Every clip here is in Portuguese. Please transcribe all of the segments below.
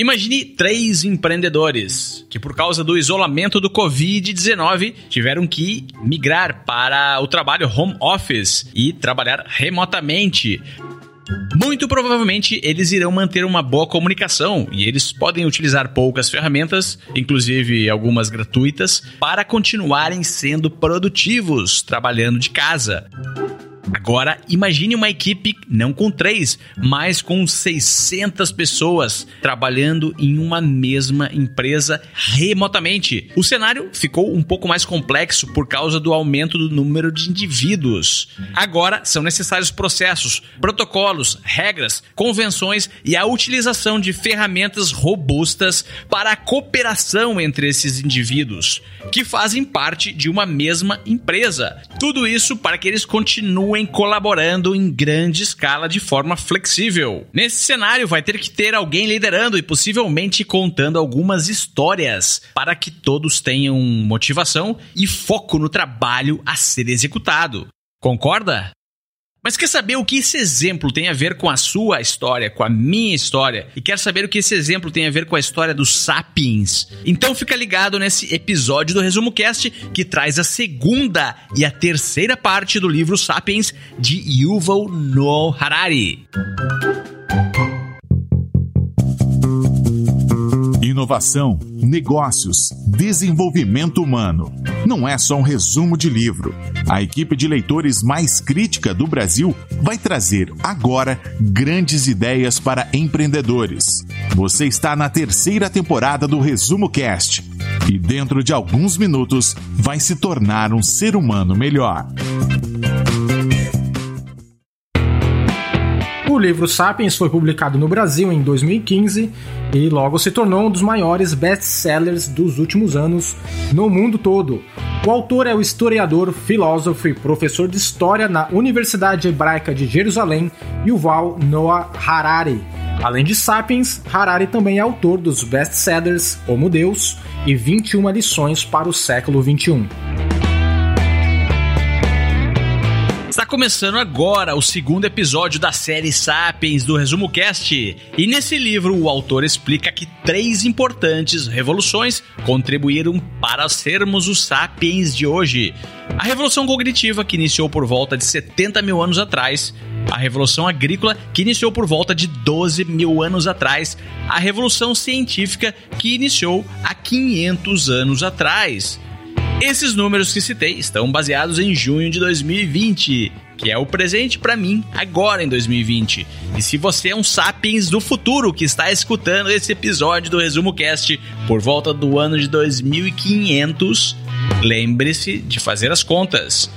Imagine três empreendedores que, por causa do isolamento do Covid-19, tiveram que migrar para o trabalho home office e trabalhar remotamente. Muito provavelmente eles irão manter uma boa comunicação e eles podem utilizar poucas ferramentas, inclusive algumas gratuitas, para continuarem sendo produtivos trabalhando de casa. Agora, imagine uma equipe não com três, mas com 600 pessoas trabalhando em uma mesma empresa remotamente. O cenário ficou um pouco mais complexo por causa do aumento do número de indivíduos. Agora são necessários processos, protocolos, regras, convenções e a utilização de ferramentas robustas para a cooperação entre esses indivíduos, que fazem parte de uma mesma empresa. Tudo isso para que eles continuem colaborando em grande escala de forma flexível. Nesse cenário, vai ter que ter alguém liderando e possivelmente contando algumas histórias para que todos tenham motivação e foco no trabalho a ser executado. Concorda? Mas quer saber o que esse exemplo tem a ver com a sua história, com a minha história? E quer saber o que esse exemplo tem a ver com a história dos Sapiens? Então fica ligado nesse episódio do Resumo Cast que traz a segunda e a terceira parte do livro Sapiens de Yuval Noah Harari. Inovação, negócios, desenvolvimento humano. Não é só um resumo de livro. A equipe de leitores mais crítica do Brasil vai trazer agora grandes ideias para empreendedores. Você está na terceira temporada do Resumo Cast e dentro de alguns minutos vai se tornar um ser humano melhor. Livro Sapiens foi publicado no Brasil em 2015 e logo se tornou um dos maiores best-sellers dos últimos anos no mundo todo. O autor é o historiador, filósofo e professor de história na Universidade Hebraica de Jerusalém, Yuval Noah Harari. Além de Sapiens, Harari também é autor dos best-sellers Homo Deus e 21 lições para o século XXI. Começando agora o segundo episódio da série Sapiens do Resumo Cast. E nesse livro o autor explica que três importantes revoluções contribuíram para sermos os Sapiens de hoje. A revolução cognitiva, que iniciou por volta de 70 mil anos atrás, a Revolução Agrícola, que iniciou por volta de 12 mil anos atrás, a Revolução Científica, que iniciou há 500 anos atrás. Esses números que citei estão baseados em junho de 2020, que é o presente para mim agora em 2020. E se você é um sapiens do futuro que está escutando esse episódio do Resumo Cast por volta do ano de 2500, lembre-se de fazer as contas.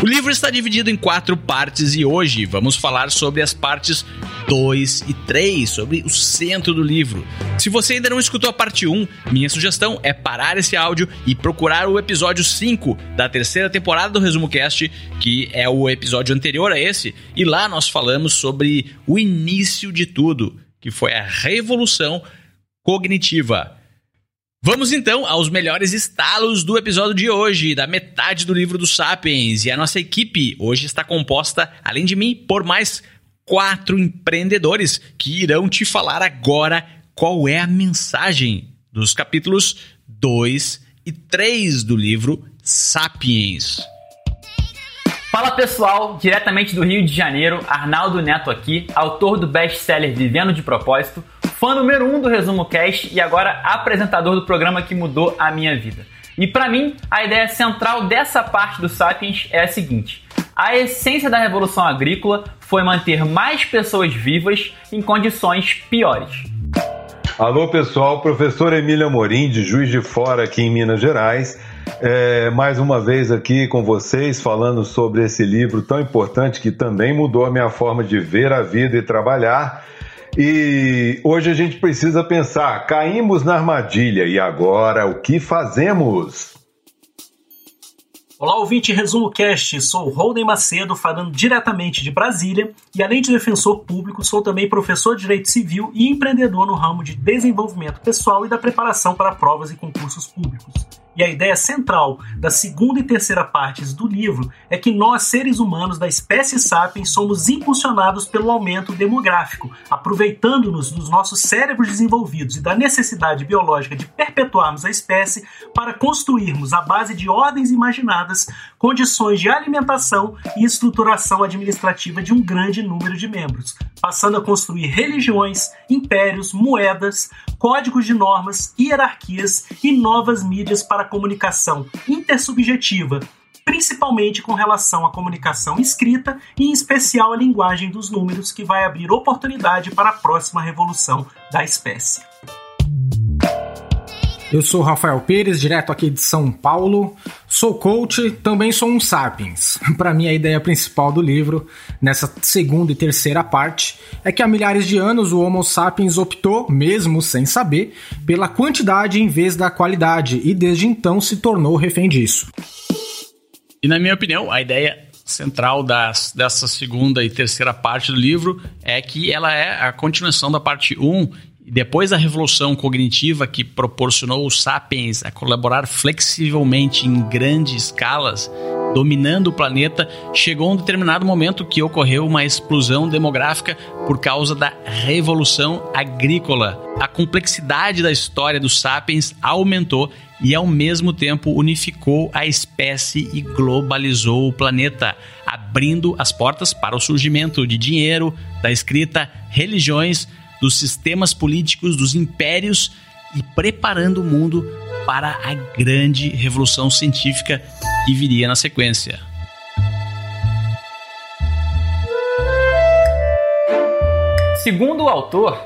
O livro está dividido em quatro partes e hoje vamos falar sobre as partes 2 e 3, sobre o centro do livro. Se você ainda não escutou a parte 1, minha sugestão é parar esse áudio e procurar o episódio 5 da terceira temporada do Resumo Cast, que é o episódio anterior a esse, e lá nós falamos sobre o início de tudo, que foi a revolução cognitiva. Vamos então aos melhores estalos do episódio de hoje, da metade do livro dos Sapiens. E a nossa equipe hoje está composta, além de mim, por mais quatro empreendedores que irão te falar agora qual é a mensagem dos capítulos 2 e 3 do livro Sapiens. Fala pessoal, diretamente do Rio de Janeiro, Arnaldo Neto aqui, autor do best-seller Vivendo de Propósito fã número um do Resumo Cast e agora apresentador do programa que mudou a minha vida. E para mim, a ideia central dessa parte do Sapiens é a seguinte: a essência da revolução agrícola foi manter mais pessoas vivas em condições piores. Alô pessoal, professor Emílio Amorim, de Juiz de Fora, aqui em Minas Gerais. É, mais uma vez aqui com vocês, falando sobre esse livro tão importante que também mudou a minha forma de ver a vida e trabalhar e hoje a gente precisa pensar: caímos na armadilha e agora o que fazemos? Olá, ouvinte Resumo Cast, sou Holden Macedo, falando diretamente de Brasília e, além de defensor público, sou também professor de Direito Civil e empreendedor no ramo de desenvolvimento pessoal e da preparação para provas e concursos públicos. E a ideia central da segunda e terceira partes do livro é que nós, seres humanos da espécie sapiens, somos impulsionados pelo aumento demográfico, aproveitando-nos dos nossos cérebros desenvolvidos e da necessidade biológica de perpetuarmos a espécie para construirmos, à base de ordens imaginadas, condições de alimentação e estruturação administrativa de um grande número de membros, passando a construir religiões, impérios, moedas, códigos de normas, hierarquias e novas mídias para comunicação intersubjetiva, principalmente com relação à comunicação escrita e, em especial, a linguagem dos números, que vai abrir oportunidade para a próxima revolução da espécie. Eu sou Rafael Pires, direto aqui de São Paulo. Sou coach, também sou um sapiens. Para mim, a ideia principal do livro, nessa segunda e terceira parte, é que há milhares de anos o Homo sapiens optou, mesmo sem saber, pela quantidade em vez da qualidade e desde então se tornou refém disso. E na minha opinião, a ideia central das, dessa segunda e terceira parte do livro é que ela é a continuação da parte 1 depois da revolução cognitiva que proporcionou os sapiens a colaborar flexivelmente em grandes escalas, dominando o planeta, chegou um determinado momento que ocorreu uma explosão demográfica por causa da revolução agrícola. A complexidade da história dos sapiens aumentou e, ao mesmo tempo, unificou a espécie e globalizou o planeta, abrindo as portas para o surgimento de dinheiro, da escrita, religiões dos sistemas políticos, dos impérios e preparando o mundo para a grande revolução científica que viria na sequência. Segundo o autor,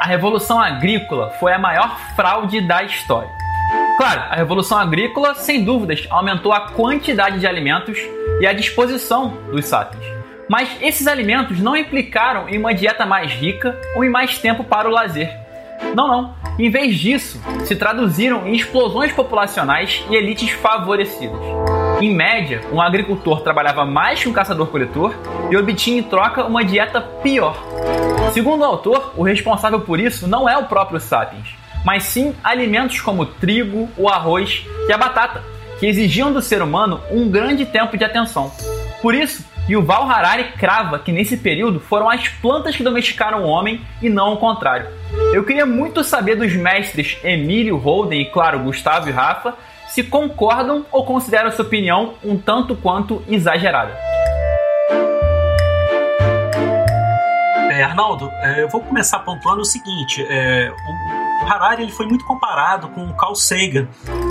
a Revolução Agrícola foi a maior fraude da história. Claro, a Revolução Agrícola, sem dúvidas, aumentou a quantidade de alimentos e a disposição dos sapiens. Mas esses alimentos não implicaram em uma dieta mais rica ou em mais tempo para o lazer. Não, não. Em vez disso, se traduziram em explosões populacionais e elites favorecidas. Em média, um agricultor trabalhava mais que um caçador-coletor e obtinha em troca uma dieta pior. Segundo o autor, o responsável por isso não é o próprio sapiens, mas sim alimentos como o trigo, o arroz e a batata, que exigiam do ser humano um grande tempo de atenção. Por isso, e o Val Harari crava que nesse período foram as plantas que domesticaram o homem e não o contrário. Eu queria muito saber dos mestres Emílio, Holden e, claro, Gustavo e Rafa se concordam ou consideram sua opinião um tanto quanto exagerada. É, Arnaldo, é, eu vou começar pontuando o seguinte: é, Harari ele foi muito comparado com o Carl Sagan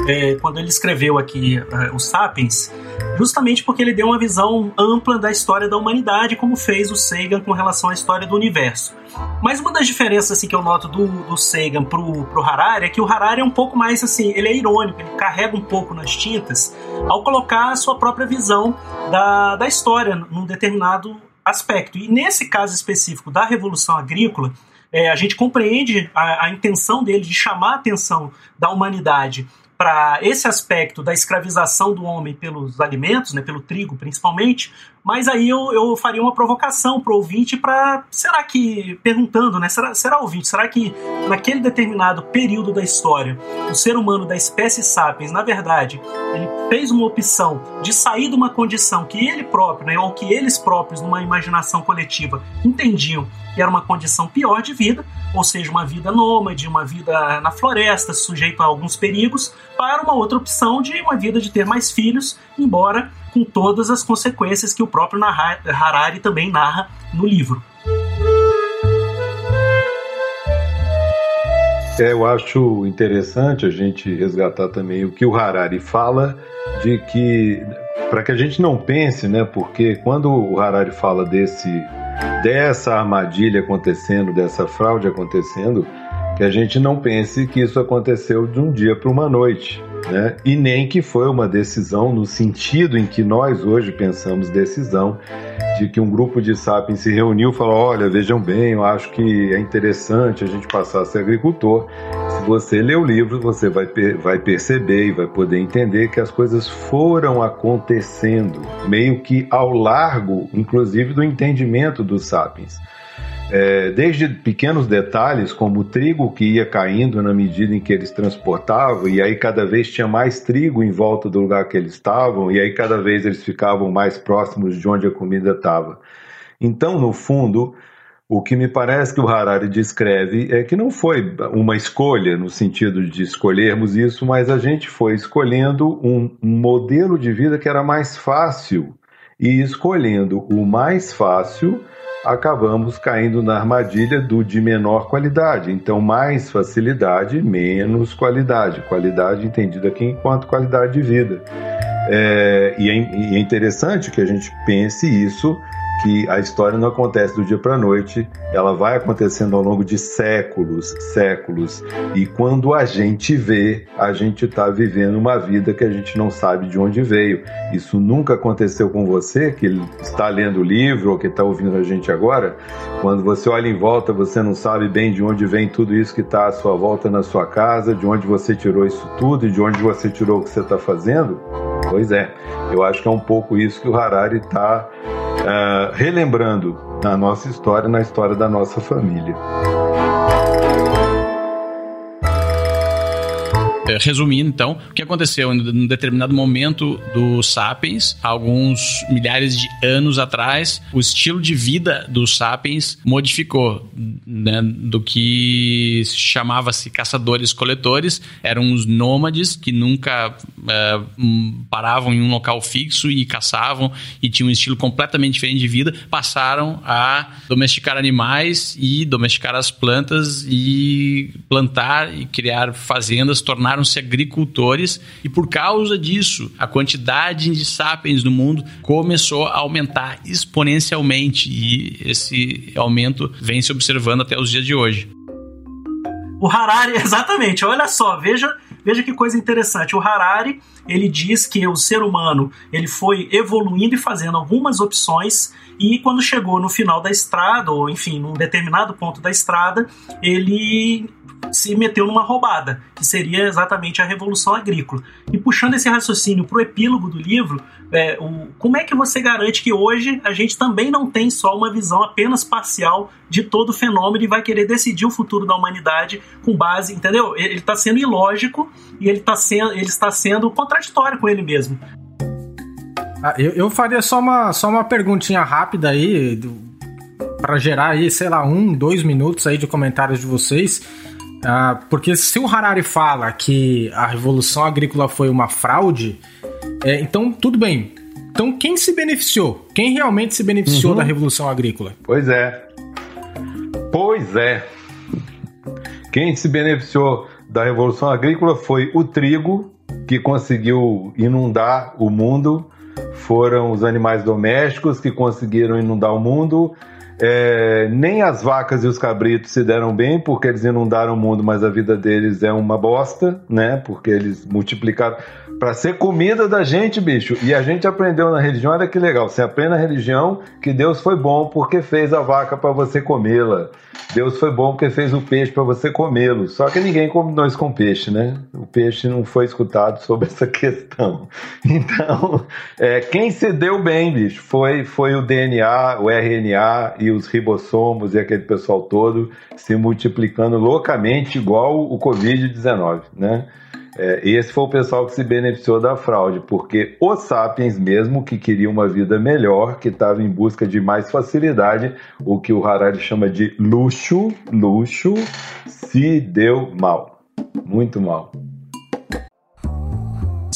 é, quando ele escreveu aqui é, os Sapiens justamente porque ele deu uma visão ampla da história da humanidade, como fez o Sagan com relação à história do universo. Mas uma das diferenças assim, que eu noto do, do Sagan pro, pro Harari é que o Harari é um pouco mais assim, ele é irônico, ele carrega um pouco nas tintas ao colocar a sua própria visão da, da história num determinado aspecto. E nesse caso específico da Revolução Agrícola, é, a gente compreende a, a, intenção dele de chamar a atenção da humanidade para esse aspecto da escravização do homem pelos alimentos, né, pelo trigo principalmente, mas aí eu, eu faria uma provocação para o ouvinte para, será que, perguntando, né, será, será ouvinte, será que naquele determinado período da história, o ser humano da espécie sapiens, na verdade, ele fez uma opção de sair de uma condição que ele próprio, né, ou que eles próprios, numa imaginação coletiva, entendiam que era uma condição pior de vida, ou seja, uma vida nômade, uma vida na floresta, sujeito a alguns perigos, para uma outra opção de uma vida de ter mais filhos, embora com todas as consequências que o próprio Harari também narra no livro. É, eu acho interessante a gente resgatar também o que o Harari fala de que para que a gente não pense, né? Porque quando o Harari fala desse dessa armadilha acontecendo, dessa fraude acontecendo, que a gente não pense que isso aconteceu de um dia para uma noite, né? E nem que foi uma decisão no sentido em que nós hoje pensamos decisão de que um grupo de sapiens se reuniu e falou: olha, vejam bem, eu acho que é interessante a gente passar a ser agricultor. Se você ler o livro, você vai, vai perceber e vai poder entender que as coisas foram acontecendo, meio que ao largo, inclusive, do entendimento dos sapiens. É, desde pequenos detalhes, como o trigo que ia caindo na medida em que eles transportavam, e aí cada vez tinha mais trigo em volta do lugar que eles estavam, e aí cada vez eles ficavam mais próximos de onde a comida estava. Então, no fundo, o que me parece que o Harari descreve é que não foi uma escolha no sentido de escolhermos isso, mas a gente foi escolhendo um, um modelo de vida que era mais fácil. E escolhendo o mais fácil, acabamos caindo na armadilha do de menor qualidade. Então, mais facilidade, menos qualidade. Qualidade entendida aqui enquanto qualidade de vida. É, e, é, e é interessante que a gente pense isso que a história não acontece do dia para a noite, ela vai acontecendo ao longo de séculos, séculos. E quando a gente vê, a gente está vivendo uma vida que a gente não sabe de onde veio. Isso nunca aconteceu com você que está lendo o livro ou que está ouvindo a gente agora. Quando você olha em volta, você não sabe bem de onde vem tudo isso que está à sua volta na sua casa, de onde você tirou isso tudo e de onde você tirou o que você está fazendo. Pois é, eu acho que é um pouco isso que o Harari está uh, relembrando na nossa história, na história da nossa família. Resumindo, então, o que aconteceu? Em um determinado momento do Sapiens, alguns milhares de anos atrás, o estilo de vida dos Sapiens modificou, né, do que chamava-se caçadores-coletores, eram os nômades que nunca é, paravam em um local fixo e caçavam e tinham um estilo completamente diferente de vida, passaram a domesticar animais e domesticar as plantas e plantar e criar fazendas, tornar tornaram-se agricultores e por causa disso, a quantidade de sapiens no mundo começou a aumentar exponencialmente e esse aumento vem se observando até os dias de hoje. O Harari, exatamente, olha só, veja, veja que coisa interessante. O Harari, ele diz que o ser humano, ele foi evoluindo e fazendo algumas opções e quando chegou no final da estrada, ou enfim, num determinado ponto da estrada, ele se meteu numa roubada, que seria exatamente a Revolução Agrícola. E puxando esse raciocínio para o epílogo do livro, é, o, como é que você garante que hoje a gente também não tem só uma visão apenas parcial de todo o fenômeno e vai querer decidir o futuro da humanidade com base, entendeu? Ele está sendo ilógico e ele, tá sendo, ele está sendo contraditório com ele mesmo. Ah, eu, eu faria só uma, só uma perguntinha rápida aí, para gerar aí, sei lá, um, dois minutos aí de comentários de vocês. Ah, porque se o Harari fala que a revolução agrícola foi uma fraude, é, então tudo bem. Então quem se beneficiou? Quem realmente se beneficiou uhum. da revolução agrícola? Pois é. Pois é. Quem se beneficiou da revolução agrícola foi o trigo, que conseguiu inundar o mundo, foram os animais domésticos que conseguiram inundar o mundo é, nem as vacas e os cabritos se deram bem, porque eles inundaram o mundo, mas a vida deles é uma bosta, né? Porque eles multiplicaram para ser comida da gente, bicho. E a gente aprendeu na religião, olha que legal. Você aprende na religião que Deus foi bom porque fez a vaca para você comê-la. Deus foi bom porque fez o peixe para você comê-lo. Só que ninguém combinou isso com peixe, né? O peixe não foi escutado sobre essa questão. Então, é, quem se deu bem, bicho, foi, foi o DNA, o RNA e os ribossomos e aquele pessoal todo se multiplicando loucamente, igual o Covid-19, né? É, esse foi o pessoal que se beneficiou da fraude, porque os sapiens mesmo, que queriam uma vida melhor, que estava em busca de mais facilidade, o que o Harari chama de luxo, luxo, se deu mal. Muito mal.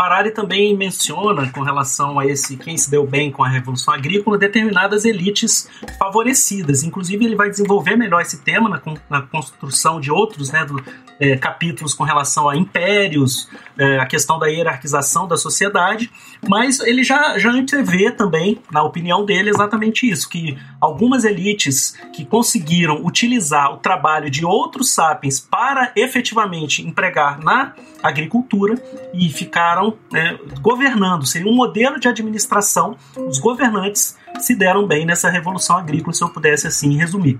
Harari também menciona, com relação a esse quem se deu bem com a Revolução Agrícola, determinadas elites favorecidas. Inclusive, ele vai desenvolver melhor esse tema na, na construção de outros né, do, é, capítulos com relação a impérios, é, a questão da hierarquização da sociedade, mas ele já, já antevê também, na opinião dele, exatamente isso, que algumas elites que conseguiram utilizar o trabalho de outros sapiens para efetivamente empregar na agricultura e ficaram né, governando, seria um modelo de administração, os governantes se deram bem nessa revolução agrícola, se eu pudesse assim resumir.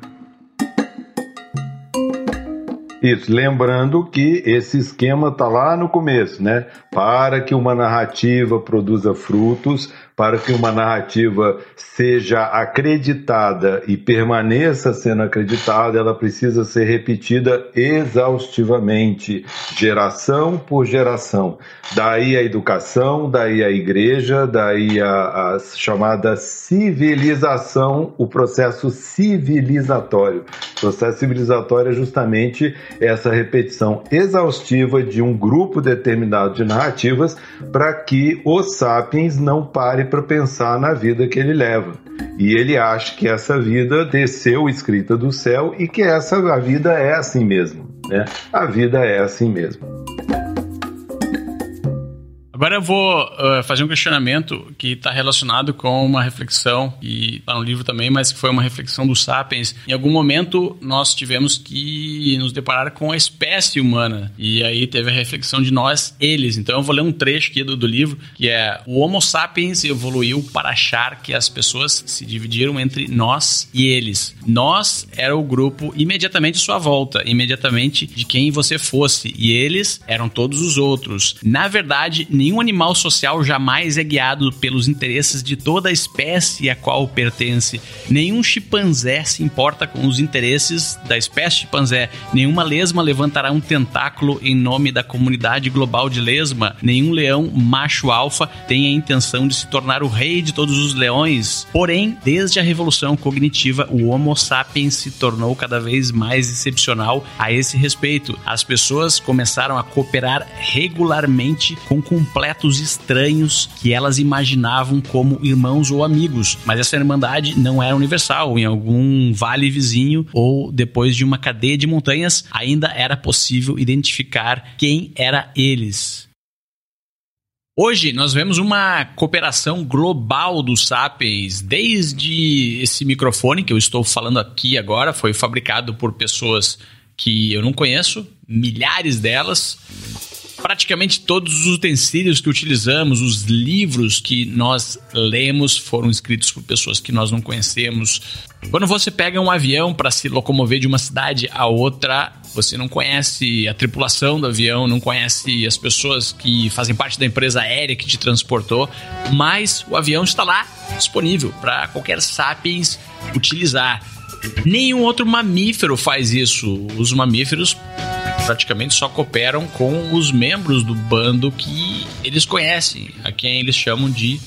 Isso, lembrando que esse esquema está lá no começo, né? Para que uma narrativa produza frutos, para que uma narrativa seja acreditada e permaneça sendo acreditada, ela precisa ser repetida exaustivamente, geração por geração. Daí a educação, daí a igreja, daí a, a chamada civilização, o processo civilizatório. O processo civilizatório é justamente essa repetição exaustiva de um grupo determinado de narrativas para que os sapiens não pare para pensar na vida que ele leva. E ele acha que essa vida desceu escrita do céu e que essa a vida é assim mesmo, né? A vida é assim mesmo. Agora eu vou uh, fazer um questionamento que está relacionado com uma reflexão, que está no livro também, mas que foi uma reflexão dos Sapiens. Em algum momento nós tivemos que nos deparar com a espécie humana, e aí teve a reflexão de nós, eles. Então eu vou ler um trecho aqui do, do livro, que é o Homo Sapiens evoluiu para achar que as pessoas se dividiram entre nós e eles. Nós era o grupo imediatamente à sua volta, imediatamente de quem você fosse, e eles eram todos os outros. Na verdade, nenhum nenhum animal social jamais é guiado pelos interesses de toda a espécie a qual pertence. Nenhum chimpanzé se importa com os interesses da espécie chimpanzé. Nenhuma lesma levantará um tentáculo em nome da comunidade global de lesma. Nenhum leão macho alfa tem a intenção de se tornar o rei de todos os leões. Porém, desde a revolução cognitiva, o Homo sapiens se tornou cada vez mais excepcional a esse respeito. As pessoas começaram a cooperar regularmente com completo completos estranhos que elas imaginavam como irmãos ou amigos. Mas essa irmandade não era universal. Em algum vale vizinho ou depois de uma cadeia de montanhas, ainda era possível identificar quem era eles. Hoje nós vemos uma cooperação global dos sapiens, desde esse microfone que eu estou falando aqui agora, foi fabricado por pessoas que eu não conheço, milhares delas, praticamente todos os utensílios que utilizamos, os livros que nós lemos foram escritos por pessoas que nós não conhecemos. Quando você pega um avião para se locomover de uma cidade a outra, você não conhece a tripulação do avião, não conhece as pessoas que fazem parte da empresa aérea que te transportou, mas o avião está lá disponível para qualquer sapiens utilizar. Nenhum outro mamífero faz isso. Os mamíferos praticamente só cooperam com os membros do bando que eles conhecem, a quem eles chamam de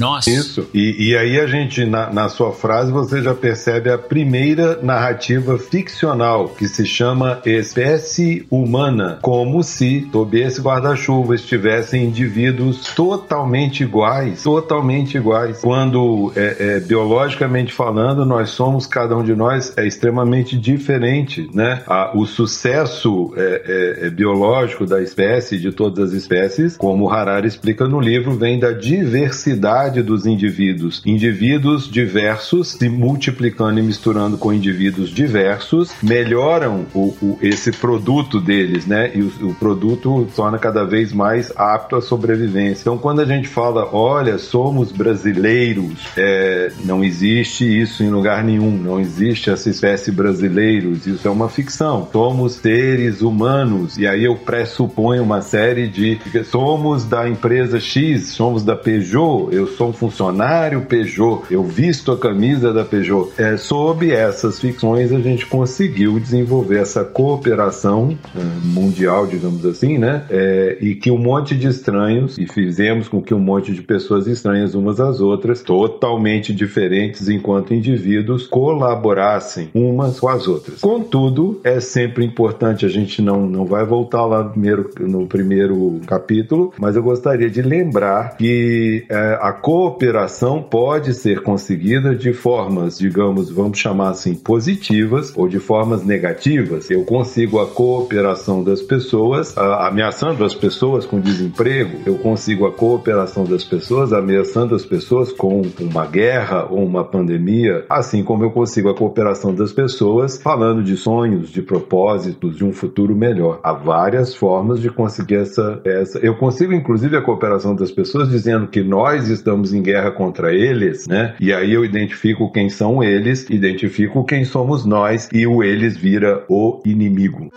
nossa. Isso. E, e aí a gente, na, na, sua frase, você já percebe a primeira narrativa ficcional, que se chama Espécie Humana, como se, sob esse guarda-chuva, estivessem indivíduos totalmente iguais, totalmente iguais. Quando, é, é, biologicamente falando, nós somos, cada um de nós é extremamente diferente, né? A, o sucesso é, é, é biológico da espécie, de todas as espécies, como Harari explica no livro, vem da diversidade dos indivíduos. Indivíduos diversos se multiplicando e misturando com indivíduos diversos melhoram o, o esse produto deles, né? E o, o produto torna cada vez mais apto à sobrevivência. Então, quando a gente fala, olha, somos brasileiros, é, não existe isso em lugar nenhum, não existe essa espécie brasileiros, isso é uma ficção. Somos seres humanos, e aí eu pressuponho uma série de. Somos da empresa X, somos da Peugeot, eu sou um funcionário Peugeot, eu visto a camisa da Peugeot. É, sob essas ficções, a gente conseguiu desenvolver essa cooperação é, mundial, digamos assim, né? É, e que um monte de estranhos, e fizemos com que um monte de pessoas estranhas umas às outras, totalmente diferentes enquanto indivíduos, colaborassem umas com as outras. Contudo, é sempre importante, a gente não, não vai voltar lá no primeiro, no primeiro capítulo, mas eu gostaria de lembrar que é, a cooperação pode ser conseguida de formas, digamos, vamos chamar assim, positivas ou de formas negativas. Eu consigo a cooperação das pessoas ameaçando as pessoas com desemprego, eu consigo a cooperação das pessoas ameaçando as pessoas com uma guerra ou uma pandemia, assim como eu consigo a cooperação das pessoas falando de sonhos, de propósitos, de um futuro melhor. Há várias formas de conseguir essa, essa. Eu consigo, inclusive, a cooperação das pessoas dizendo que nós estamos em guerra contra eles, né? E aí eu identifico quem são eles, identifico quem somos nós e o eles vira o inimigo.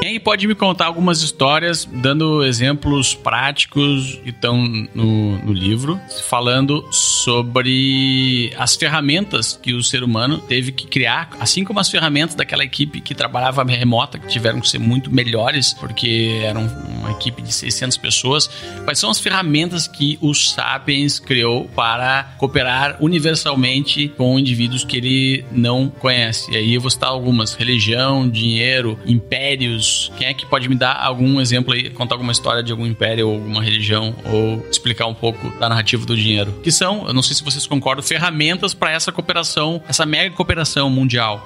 Quem pode me contar algumas histórias, dando exemplos práticos que estão no, no livro, falando sobre as ferramentas que o ser humano teve que criar, assim como as ferramentas daquela equipe que trabalhava remota, que tiveram que ser muito melhores, porque eram uma equipe de 600 pessoas. Quais são as ferramentas que o Sapiens criou para cooperar universalmente com indivíduos que ele não conhece? E aí eu vou citar algumas: religião, dinheiro, impérios quem é que pode me dar algum exemplo aí, contar alguma história de algum império ou alguma religião ou explicar um pouco da narrativa do dinheiro? Que são, eu não sei se vocês concordam, ferramentas para essa cooperação, essa mega cooperação mundial.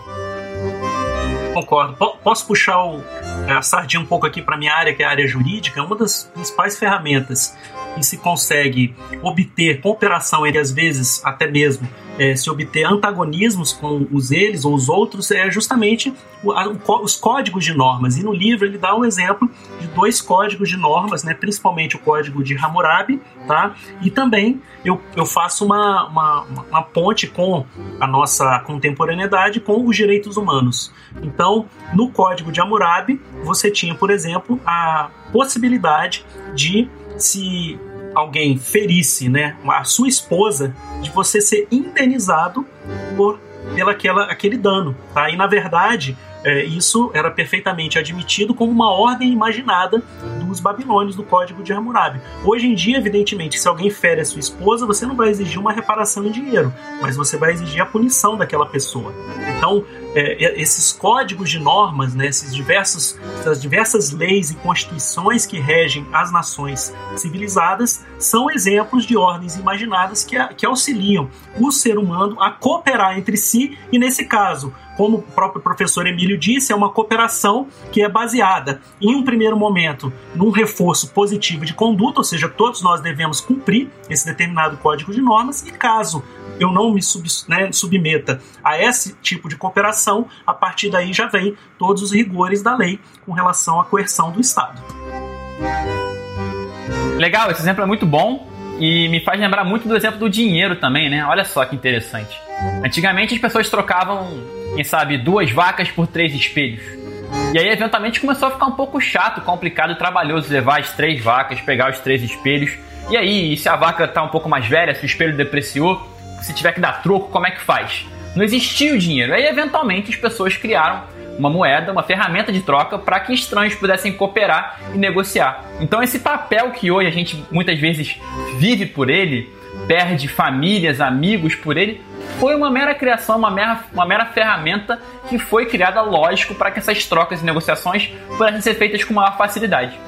Concordo. P posso puxar o, é, a sardinha um pouco aqui para minha área, que é a área jurídica? Uma das principais ferramentas que se consegue obter cooperação entre, às vezes, até mesmo é, se obter antagonismos com os eles ou os outros é justamente o, a, o, os códigos de normas. E no livro ele dá um exemplo de dois códigos de normas, né, principalmente o código de Hammurabi, tá? e também eu, eu faço uma, uma, uma ponte com a nossa contemporaneidade com os direitos humanos. Então, no código de Hammurabi, você tinha, por exemplo, a possibilidade de se alguém ferisse né, a sua esposa, de você ser indenizado por pela aquela, aquele dano. Tá? E na verdade, é, isso era perfeitamente admitido como uma ordem imaginada dos babilônios do Código de Hammurabi. Hoje em dia, evidentemente, se alguém fere a sua esposa, você não vai exigir uma reparação em dinheiro, mas você vai exigir a punição daquela pessoa. Então, é, esses códigos de normas, né, esses diversos, essas diversas leis e constituições que regem as nações civilizadas, são exemplos de ordens imaginadas que, que auxiliam o ser humano a cooperar entre si. E, nesse caso, como o próprio professor Emílio disse, é uma cooperação que é baseada, em um primeiro momento, num reforço positivo de conduta, ou seja, todos nós devemos cumprir esse determinado código de normas, e caso eu não me sub, né, submeta a esse tipo de cooperação, a partir daí já vem todos os rigores da lei com relação à coerção do Estado. Legal, esse exemplo é muito bom e me faz lembrar muito do exemplo do dinheiro também, né? Olha só que interessante. Antigamente as pessoas trocavam quem sabe, duas vacas por três espelhos. E aí, eventualmente, começou a ficar um pouco chato, complicado e trabalhoso levar as três vacas, pegar os três espelhos. E aí, se a vaca tá um pouco mais velha, se o espelho depreciou, se tiver que dar troco, como é que faz? Não existia o dinheiro. Aí, eventualmente, as pessoas criaram uma moeda, uma ferramenta de troca para que estranhos pudessem cooperar e negociar. Então, esse papel que hoje a gente muitas vezes vive por ele, perde famílias, amigos por ele, foi uma mera criação, uma mera, uma mera ferramenta que foi criada, lógico, para que essas trocas e negociações pudessem ser feitas com maior facilidade.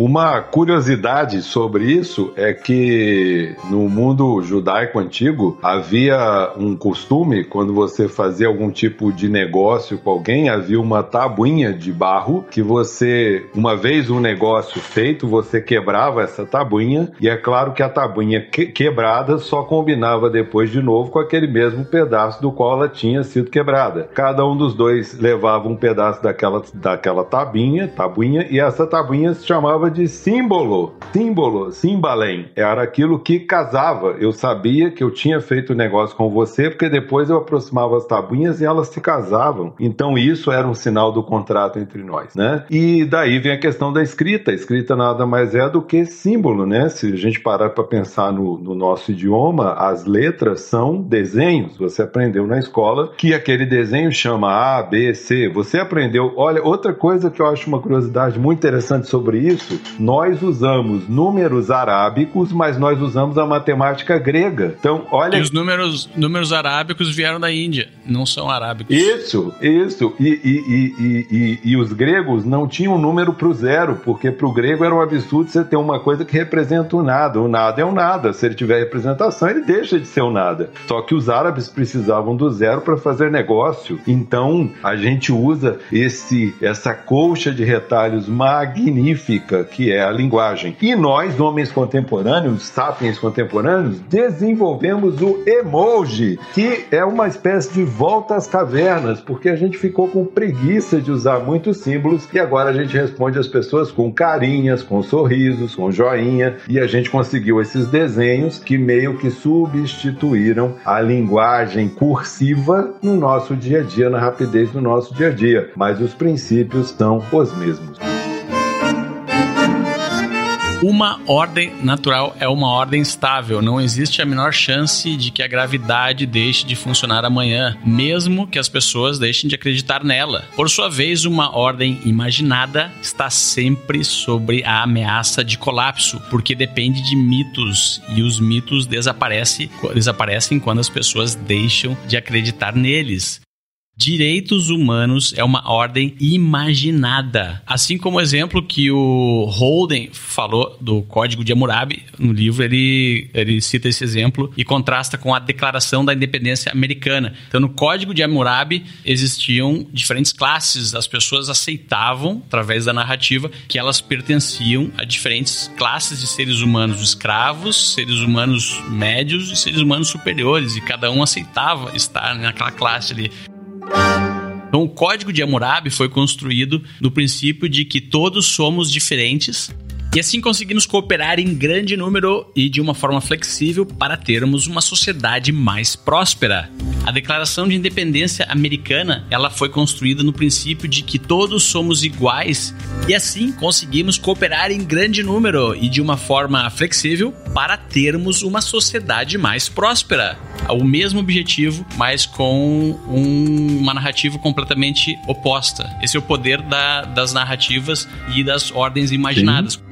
Uma curiosidade sobre isso é que no mundo judaico antigo havia um costume, quando você fazia algum tipo de negócio com alguém, havia uma tabuinha de barro que você, uma vez um negócio feito, você quebrava essa tabuinha e é claro que a tabuinha que quebrada só combinava depois de novo com aquele mesmo pedaço do qual ela tinha sido quebrada. Cada um dos dois levava um pedaço daquela, daquela tabinha, tabuinha, e essa tabuinha se chamava de símbolo. Símbolo, simbalém. Era aquilo que casava. Eu sabia que eu tinha feito negócio com você, porque depois eu aproximava as tabuinhas e elas se casavam. Então isso era um sinal do contrato entre nós, né? E daí vem a questão da escrita. A escrita nada mais é do que símbolo, né? Se a gente parar para pensar no, no nosso idioma, as letras são desenhos. Você aprendeu na escola que aquele desenho chama A, B, C. Você aprendeu. Olha, outra coisa que eu acho uma curiosidade muito interessante sobre isso, nós usamos números arábicos, mas nós usamos a matemática grega. Então, olha. E os números, números arábicos vieram da Índia, não são arábicos. Isso, isso. E, e, e, e, e os gregos não tinham número para o zero, porque para o grego era um absurdo você ter uma coisa que representa o nada. O nada é o nada. Se ele tiver representação, ele deixa de ser o nada. Só que os árabes precisavam do zero para fazer negócio. Então, a gente usa esse essa colcha de retalhos magnífica que é a linguagem. E nós, homens contemporâneos, sapiens contemporâneos, desenvolvemos o emoji, que é uma espécie de volta às cavernas, porque a gente ficou com preguiça de usar muitos símbolos e agora a gente responde às pessoas com carinhas, com sorrisos, com joinha e a gente conseguiu esses desenhos que meio que substituíram a linguagem cursiva no nosso dia a dia, na rapidez do nosso dia a dia, mas os princípios são os mesmos. Uma ordem natural é uma ordem estável. Não existe a menor chance de que a gravidade deixe de funcionar amanhã, mesmo que as pessoas deixem de acreditar nela. Por sua vez, uma ordem imaginada está sempre sobre a ameaça de colapso, porque depende de mitos e os mitos desaparecem, desaparecem quando as pessoas deixam de acreditar neles. Direitos humanos é uma ordem imaginada. Assim como o exemplo que o Holden falou do Código de Hammurabi no livro, ele, ele cita esse exemplo e contrasta com a Declaração da Independência Americana. Então, no Código de Hammurabi existiam diferentes classes, as pessoas aceitavam, através da narrativa, que elas pertenciam a diferentes classes de seres humanos, escravos, seres humanos médios e seres humanos superiores, e cada um aceitava estar naquela classe ali. Então, o Código de Hammurabi foi construído no princípio de que todos somos diferentes e assim conseguimos cooperar em grande número e de uma forma flexível para termos uma sociedade mais próspera. A Declaração de Independência Americana, ela foi construída no princípio de que todos somos iguais e assim conseguimos cooperar em grande número e de uma forma flexível para termos uma sociedade mais próspera. O mesmo objetivo, mas com um, uma narrativa completamente oposta. Esse é o poder da, das narrativas e das ordens imaginadas. Sim.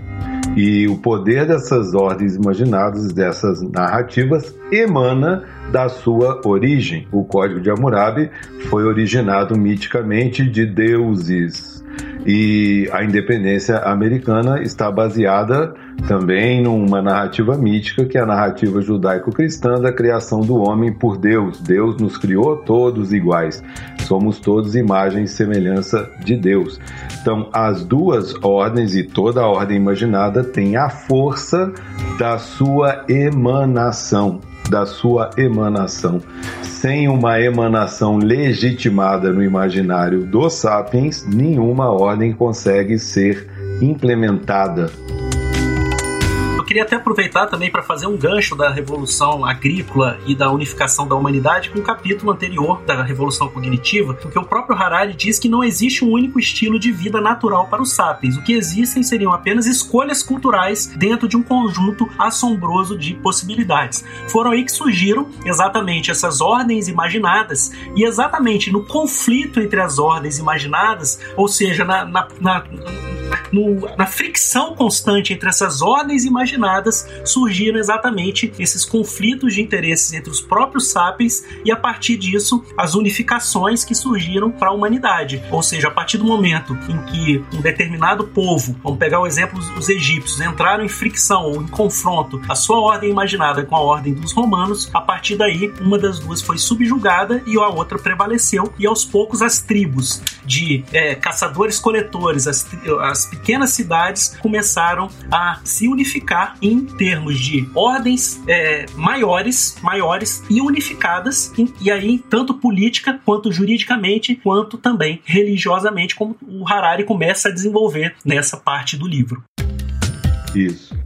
E o poder dessas ordens imaginadas, dessas narrativas, emana da sua origem. O Código de Hammurabi foi originado miticamente de deuses. E a independência americana está baseada também numa narrativa mítica, que é a narrativa judaico-cristã da criação do homem por Deus. Deus nos criou todos iguais. Somos todos imagem e semelhança de Deus. Então, as duas ordens e toda a ordem imaginada tem a força da sua emanação da sua emanação. Sem uma emanação legitimada no imaginário dos sapiens, nenhuma ordem consegue ser implementada queria até aproveitar também para fazer um gancho da Revolução Agrícola e da unificação da humanidade com um capítulo anterior da Revolução Cognitiva, porque o próprio Harari diz que não existe um único estilo de vida natural para os sapiens. O que existem seriam apenas escolhas culturais dentro de um conjunto assombroso de possibilidades. Foram aí que surgiram exatamente essas ordens imaginadas e exatamente no conflito entre as ordens imaginadas, ou seja, na, na, na no, na fricção constante entre essas ordens imaginadas, surgiram exatamente esses conflitos de interesses entre os próprios sapiens e a partir disso as unificações que surgiram para a humanidade. Ou seja, a partir do momento em que um determinado povo, vamos pegar o exemplo dos egípcios, entraram em fricção ou em confronto a sua ordem imaginada com a ordem dos romanos, a partir daí uma das duas foi subjugada e a outra prevaleceu e aos poucos as tribos de é, caçadores-coletores, as, as as pequenas cidades começaram a se unificar em termos de ordens é, maiores, maiores e unificadas, e, aí tanto política quanto juridicamente, quanto também religiosamente, como o Harari começa a desenvolver nessa parte do livro. Isso.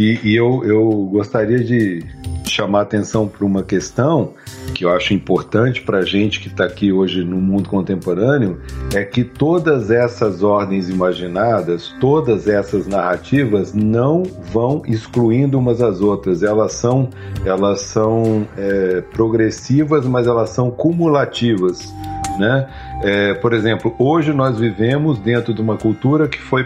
E, e eu, eu gostaria de chamar atenção para uma questão que eu acho importante para a gente que está aqui hoje no mundo contemporâneo é que todas essas ordens imaginadas, todas essas narrativas não vão excluindo umas às outras. Elas são, elas são é, progressivas, mas elas são cumulativas. Né? É, por exemplo, hoje nós vivemos dentro de uma cultura que foi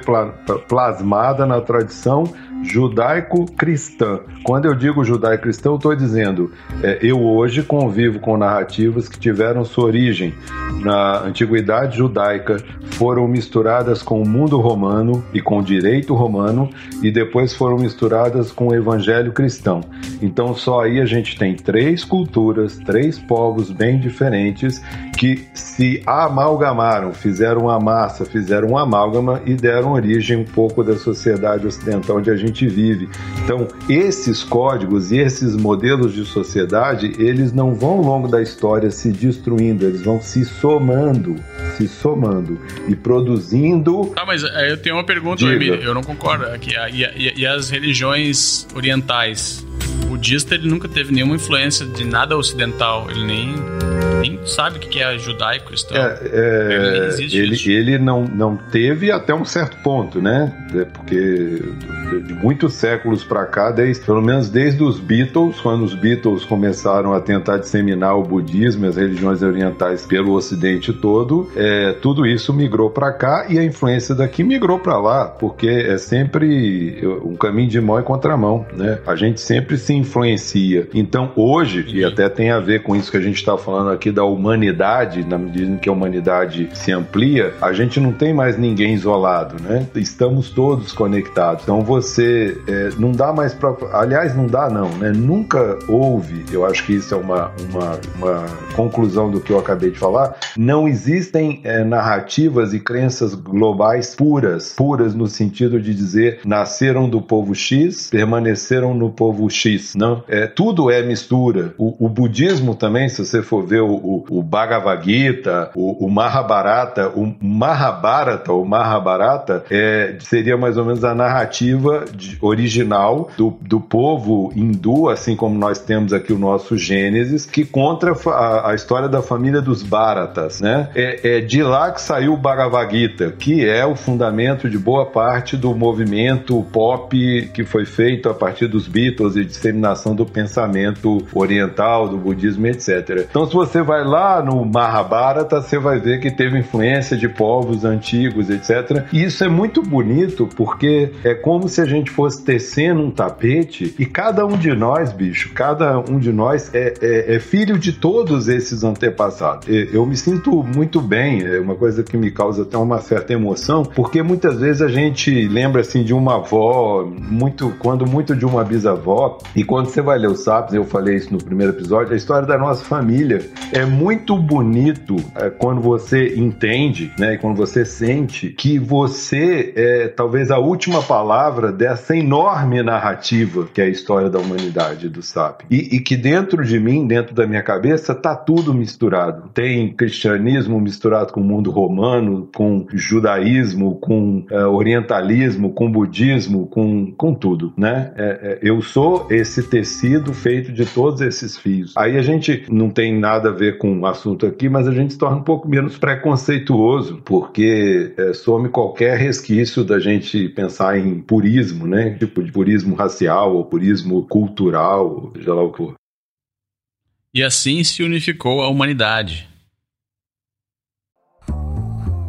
plasmada na tradição judaico-cristã. Quando eu digo judaico-cristão, eu estou dizendo, é, eu hoje convivo com narrativas que tiveram sua origem na antiguidade judaica, foram misturadas com o mundo romano e com o direito romano e depois foram misturadas com o evangelho cristão. Então só aí a gente tem três culturas, três povos bem diferentes que se amalgamaram, fizeram uma massa, fizeram uma amálgama e deram origem um pouco da sociedade ocidental onde a gente vive. Então, esses códigos e esses modelos de sociedade, eles não vão ao longo da história se destruindo, eles vão se somando, se somando e produzindo. Ah, mas é, eu tenho uma pergunta, Emílio, eu não concordo. Aqui, e, e, e as religiões orientais? O budista ele nunca teve nenhuma influência de nada ocidental, ele nem nem sabe o que é judaico cristão. É, é, ele, ele não, não teve até um certo ponto, né? É porque de muitos séculos para cá, desde, pelo menos desde os Beatles, quando os Beatles começaram a tentar disseminar o budismo e as religiões orientais pelo Ocidente todo, é, tudo isso migrou para cá e a influência daqui migrou para lá, porque é sempre um caminho de mão e contramão, né? A gente sempre se influencia. Então hoje, e até tem a ver com isso que a gente está falando aqui da humanidade, na medida em que a humanidade se amplia, a gente não tem mais ninguém isolado, né? Estamos todos conectados. Então você é, não dá mais para, aliás, não dá não, né? Nunca houve, eu acho que isso é uma, uma, uma conclusão do que eu acabei de falar. Não existem é, narrativas e crenças globais puras, puras no sentido de dizer nasceram do povo X, permaneceram no povo X. Não, é tudo é mistura. O, o budismo também, se você for ver o, o, o Bhagavad Gita, o, o Mahabharata, o Mahabharata, o Mahabharata é, seria mais ou menos a narrativa de, original do, do povo hindu, assim como nós temos aqui o nosso Gênesis, que conta a, a história da família dos Bharatas, né? É, é de lá que saiu o Bhagavad Gita, que é o fundamento de boa parte do movimento pop que foi feito a partir dos Beatles e disseminação do pensamento oriental, do budismo, etc. Então, se você vai vai lá no Mahabharata, você vai ver que teve influência de povos antigos, etc. E isso é muito bonito porque é como se a gente fosse tecendo um tapete e cada um de nós, bicho, cada um de nós é, é, é filho de todos esses antepassados. Eu me sinto muito bem, é uma coisa que me causa até uma certa emoção, porque muitas vezes a gente lembra assim de uma avó, muito quando muito de uma bisavó, e quando você vai ler os Sapiens, eu falei isso no primeiro episódio, a história da nossa família é muito bonito é, quando você entende, né, quando você sente que você é talvez a última palavra dessa enorme narrativa que é a história da humanidade do SAP. E, e que dentro de mim, dentro da minha cabeça, tá tudo misturado. Tem cristianismo misturado com o mundo romano, com judaísmo, com é, orientalismo, com budismo, com, com tudo, né? É, é, eu sou esse tecido feito de todos esses fios. Aí a gente não tem nada a ver com o assunto aqui, mas a gente se torna um pouco menos preconceituoso, porque é, some qualquer resquício da gente pensar em purismo, né? Tipo de purismo racial ou purismo cultural, seja lá o que for. E assim se unificou a humanidade.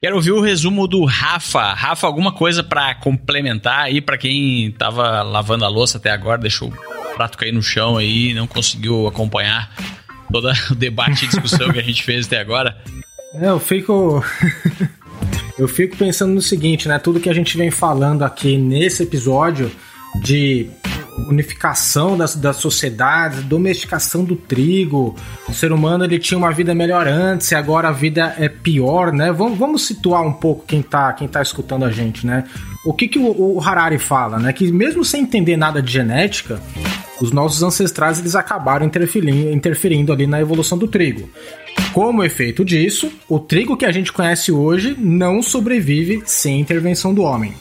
Quero ouvir o resumo do Rafa. Rafa, alguma coisa para complementar aí para quem tava lavando a louça até agora, deixou o prato cair no chão aí, não conseguiu acompanhar todo o debate e discussão que a gente fez até agora? É, eu fico eu fico pensando no seguinte, né? Tudo que a gente vem falando aqui nesse episódio de unificação das, das sociedades, domesticação do trigo. O ser humano ele tinha uma vida melhor antes e agora a vida é pior, né? Vamos, vamos situar um pouco quem tá, quem tá escutando a gente, né? O que, que o, o Harari fala, né? Que mesmo sem entender nada de genética, os nossos ancestrais eles acabaram interferindo, interferindo ali na evolução do trigo. Como efeito disso, o trigo que a gente conhece hoje não sobrevive sem intervenção do homem.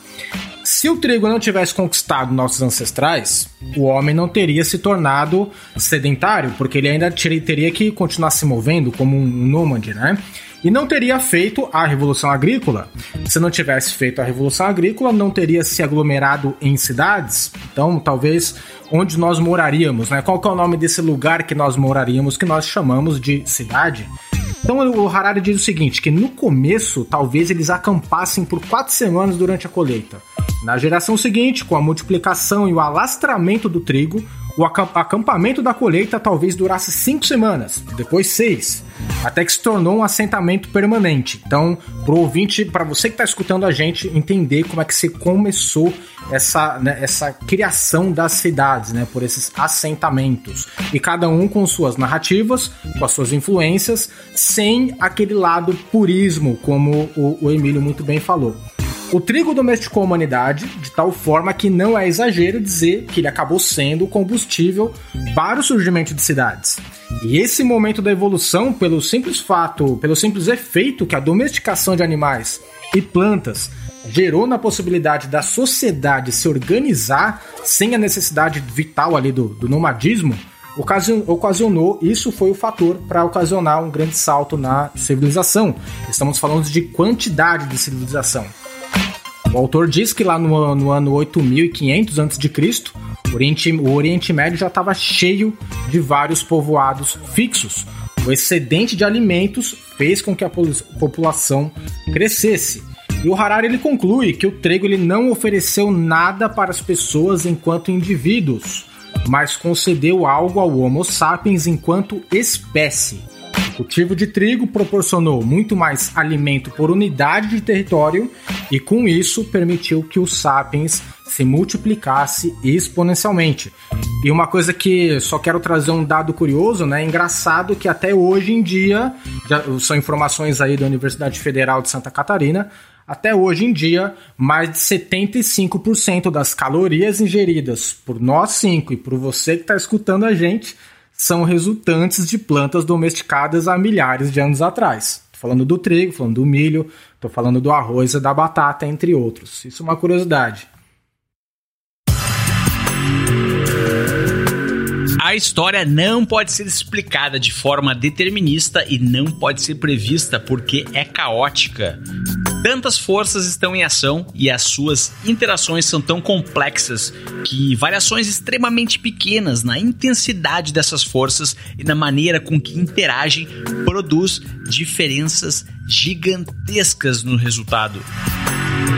Se o trigo não tivesse conquistado nossos ancestrais, o homem não teria se tornado sedentário, porque ele ainda teria que continuar se movendo como um nômade, né? E não teria feito a Revolução Agrícola. Se não tivesse feito a Revolução Agrícola, não teria se aglomerado em cidades. Então, talvez onde nós moraríamos, né? Qual é o nome desse lugar que nós moraríamos, que nós chamamos de cidade? Então o Harari diz o seguinte, que no começo talvez eles acampassem por quatro semanas durante a colheita. Na geração seguinte, com a multiplicação e o alastramento do trigo, o acampamento da colheita talvez durasse cinco semanas, depois seis, até que se tornou um assentamento permanente. Então, para o ouvinte, para você que está escutando a gente, entender como é que se começou essa, né, essa criação das cidades, né, por esses assentamentos. E cada um com suas narrativas, com as suas influências, sem aquele lado purismo, como o, o Emílio muito bem falou. O trigo domesticou a humanidade de tal forma que não é exagero dizer que ele acabou sendo o combustível para o surgimento de cidades. E esse momento da evolução, pelo simples fato, pelo simples efeito que a domesticação de animais e plantas gerou na possibilidade da sociedade se organizar sem a necessidade vital ali do, do nomadismo, ocasionou, isso foi o fator para ocasionar um grande salto na civilização. Estamos falando de quantidade de civilização. O autor diz que lá no, no ano 8500 a.C., o Oriente, o Oriente Médio já estava cheio de vários povoados fixos. O excedente de alimentos fez com que a população crescesse. E o Harari ele conclui que o trigo ele não ofereceu nada para as pessoas enquanto indivíduos, mas concedeu algo ao Homo sapiens enquanto espécie. Cultivo de trigo proporcionou muito mais alimento por unidade de território e, com isso, permitiu que o sapiens se multiplicasse exponencialmente. E uma coisa que só quero trazer um dado curioso, né? Engraçado que até hoje em dia, são informações aí da Universidade Federal de Santa Catarina, até hoje em dia, mais de 75% das calorias ingeridas por nós cinco e por você que está escutando a gente são resultantes de plantas domesticadas há milhares de anos atrás. Tô falando do trigo, falando do milho, tô falando do arroz e da batata, entre outros. Isso é uma curiosidade. A história não pode ser explicada de forma determinista e não pode ser prevista porque é caótica. Tantas forças estão em ação e as suas interações são tão complexas que variações extremamente pequenas na intensidade dessas forças e na maneira com que interagem produz diferenças gigantescas no resultado.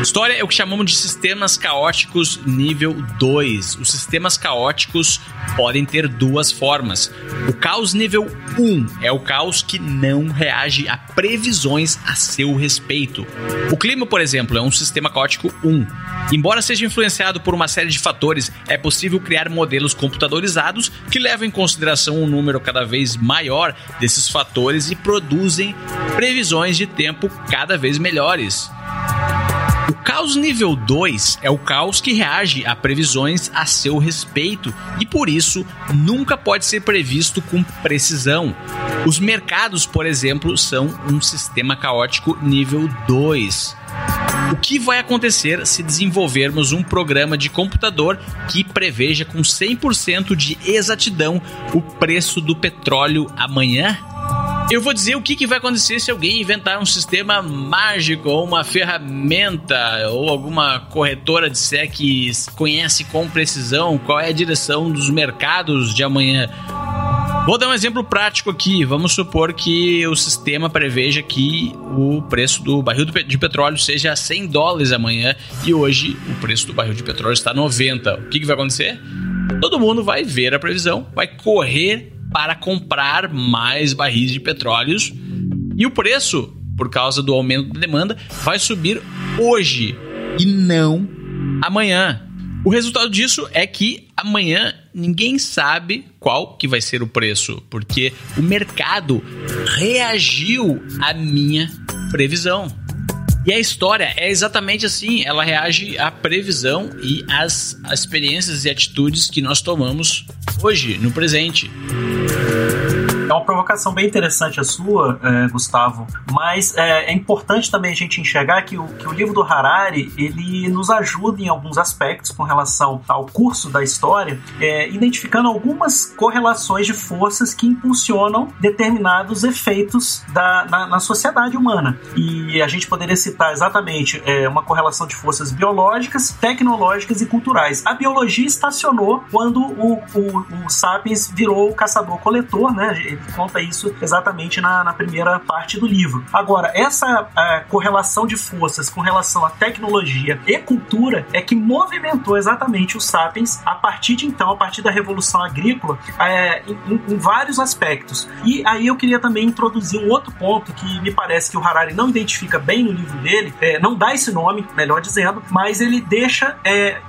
História é o que chamamos de sistemas caóticos nível 2. Os sistemas caóticos podem ter duas formas. O caos nível 1 é o caos que não reage a previsões a seu respeito. O clima, por exemplo, é um sistema caótico 1. Embora seja influenciado por uma série de fatores, é possível criar modelos computadorizados que levam em consideração um número cada vez maior desses fatores e produzem previsões de tempo cada vez melhores. O caos nível 2 é o caos que reage a previsões a seu respeito e por isso nunca pode ser previsto com precisão. Os mercados, por exemplo, são um sistema caótico nível 2. O que vai acontecer se desenvolvermos um programa de computador que preveja com 100% de exatidão o preço do petróleo amanhã? Eu vou dizer o que, que vai acontecer se alguém inventar um sistema mágico ou uma ferramenta ou alguma corretora de que conhece com precisão qual é a direção dos mercados de amanhã. Vou dar um exemplo prático aqui. Vamos supor que o sistema preveja que o preço do barril de petróleo seja 100 dólares amanhã e hoje o preço do barril de petróleo está 90. O que, que vai acontecer? Todo mundo vai ver a previsão, vai correr para comprar mais barris de petróleos e o preço por causa do aumento da demanda, vai subir hoje e não amanhã. O resultado disso é que amanhã ninguém sabe qual que vai ser o preço, porque o mercado reagiu à minha previsão. E a história é exatamente assim, ela reage à previsão e às experiências e atitudes que nós tomamos hoje, no presente. É uma provocação bem interessante a sua, é, Gustavo, mas é, é, importante também a gente enxergar que o, que o livro do Harari ele nos ajuda em alguns aspectos com relação ao curso da história, é, identificando algumas correlações de forças que impulsionam determinados efeitos da, na, na sociedade humana. E a gente poderia citar exatamente é, uma correlação de forças biológicas, tecnológicas e culturais. A biologia estacionou quando o, o, o Sapiens virou caçador-coletor, né? ele conta isso exatamente na, na primeira parte do livro. Agora, essa é, correlação de forças com relação à tecnologia e cultura é que movimentou exatamente os sapiens a partir de então, a partir da Revolução Agrícola, é, em, em, vários aspectos. E aí eu queria também introduzir um outro ponto que me parece que o Harari não identifica bem no livro dele, é, não dá esse nome, melhor dizendo, mas ele deixa é,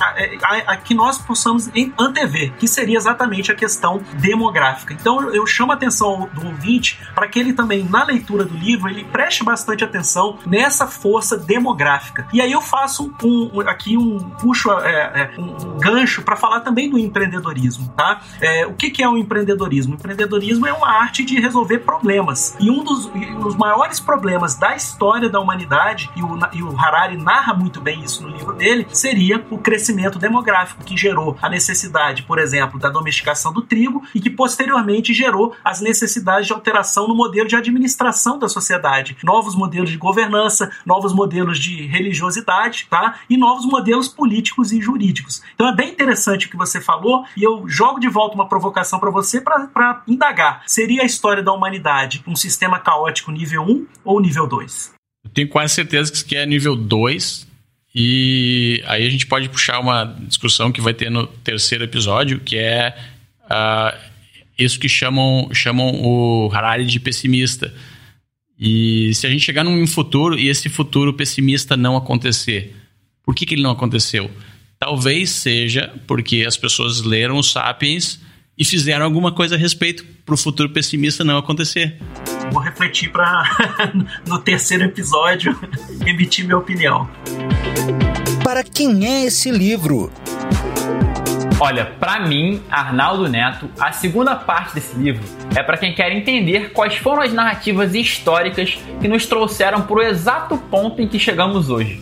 a, que nós possamos antever, que seria exatamente a questão demográfica. Então eu chamo a atenção atenção do ouvinte para que ele também, na leitura do livro, ele preste bastante atenção nessa força demográfica. E aí eu faço um, um aqui um puxo é, é, um gancho para falar também do empreendedorismo, tá? É, o que, que é o empreendedorismo? O empreendedorismo é uma arte de resolver problemas. E um dos, um dos maiores problemas da história da humanidade, e o, e o Harari narra muito bem isso no livro dele, seria o crescimento demográfico, que gerou a necessidade, por exemplo, da domesticação do trigo e que posteriormente gerou as necessidades de alteração no modelo de administração da sociedade, novos modelos de governança, novos modelos de religiosidade, tá? E novos modelos políticos e jurídicos. Então é bem interessante o que você falou e eu jogo de volta uma provocação para você para indagar. Seria a história da humanidade um sistema caótico nível 1 ou nível 2? Eu tenho quase certeza que é nível 2. E aí a gente pode puxar uma discussão que vai ter no terceiro episódio, que é uh, isso que chamam, chamam o Harari de pessimista. E se a gente chegar num futuro e esse futuro pessimista não acontecer, por que, que ele não aconteceu? Talvez seja porque as pessoas leram os Sapiens e fizeram alguma coisa a respeito para o futuro pessimista não acontecer. Vou refletir para no terceiro episódio emitir minha opinião. Para quem é esse livro? Olha, para mim, Arnaldo Neto, a segunda parte desse livro é para quem quer entender quais foram as narrativas históricas que nos trouxeram para o exato ponto em que chegamos hoje.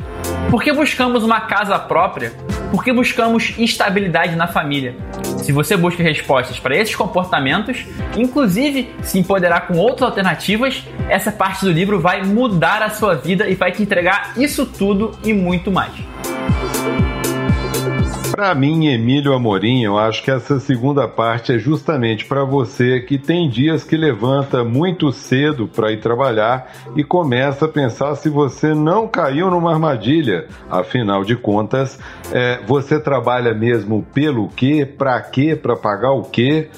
Por que buscamos uma casa própria? Por que buscamos estabilidade na família? Se você busca respostas para esses comportamentos, inclusive se empoderar com outras alternativas, essa parte do livro vai mudar a sua vida e vai te entregar isso tudo e muito mais. Para mim, Emílio Amorim, eu acho que essa segunda parte é justamente para você que tem dias que levanta muito cedo para ir trabalhar e começa a pensar se você não caiu numa armadilha. Afinal de contas, é, você trabalha mesmo pelo quê? Para quê? Para pagar o quê?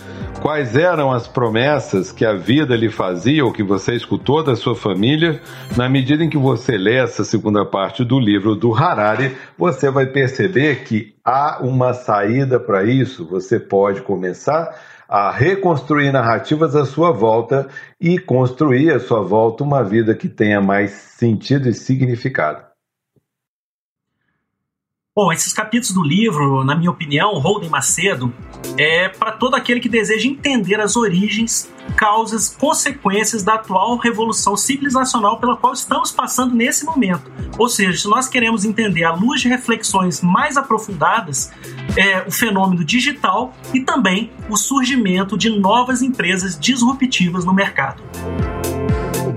Quais eram as promessas que a vida lhe fazia ou que você escutou da sua família? Na medida em que você lê essa segunda parte do livro do Harari, você vai perceber que há uma saída para isso. Você pode começar a reconstruir narrativas à sua volta e construir à sua volta uma vida que tenha mais sentido e significado. Bom, esses capítulos do livro, na minha opinião, Holden Macedo, é para todo aquele que deseja entender as origens, causas, consequências da atual revolução civilizacional pela qual estamos passando nesse momento. Ou seja, se nós queremos entender à luz de reflexões mais aprofundadas, é, o fenômeno digital e também o surgimento de novas empresas disruptivas no mercado.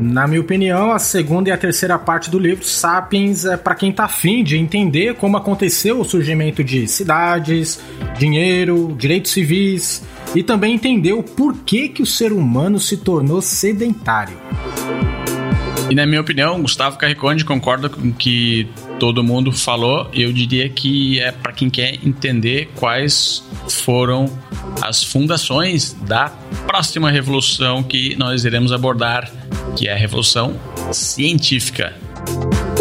Na minha opinião, a segunda e a terceira parte do livro Sapiens é para quem tá afim de entender como aconteceu o surgimento de cidades, dinheiro, direitos civis e também entender o porquê que o ser humano se tornou sedentário. E na minha opinião, Gustavo Carriconde concorda com que todo mundo falou. Eu diria que é para quem quer entender quais foram as fundações da próxima revolução que nós iremos abordar, que é a revolução científica.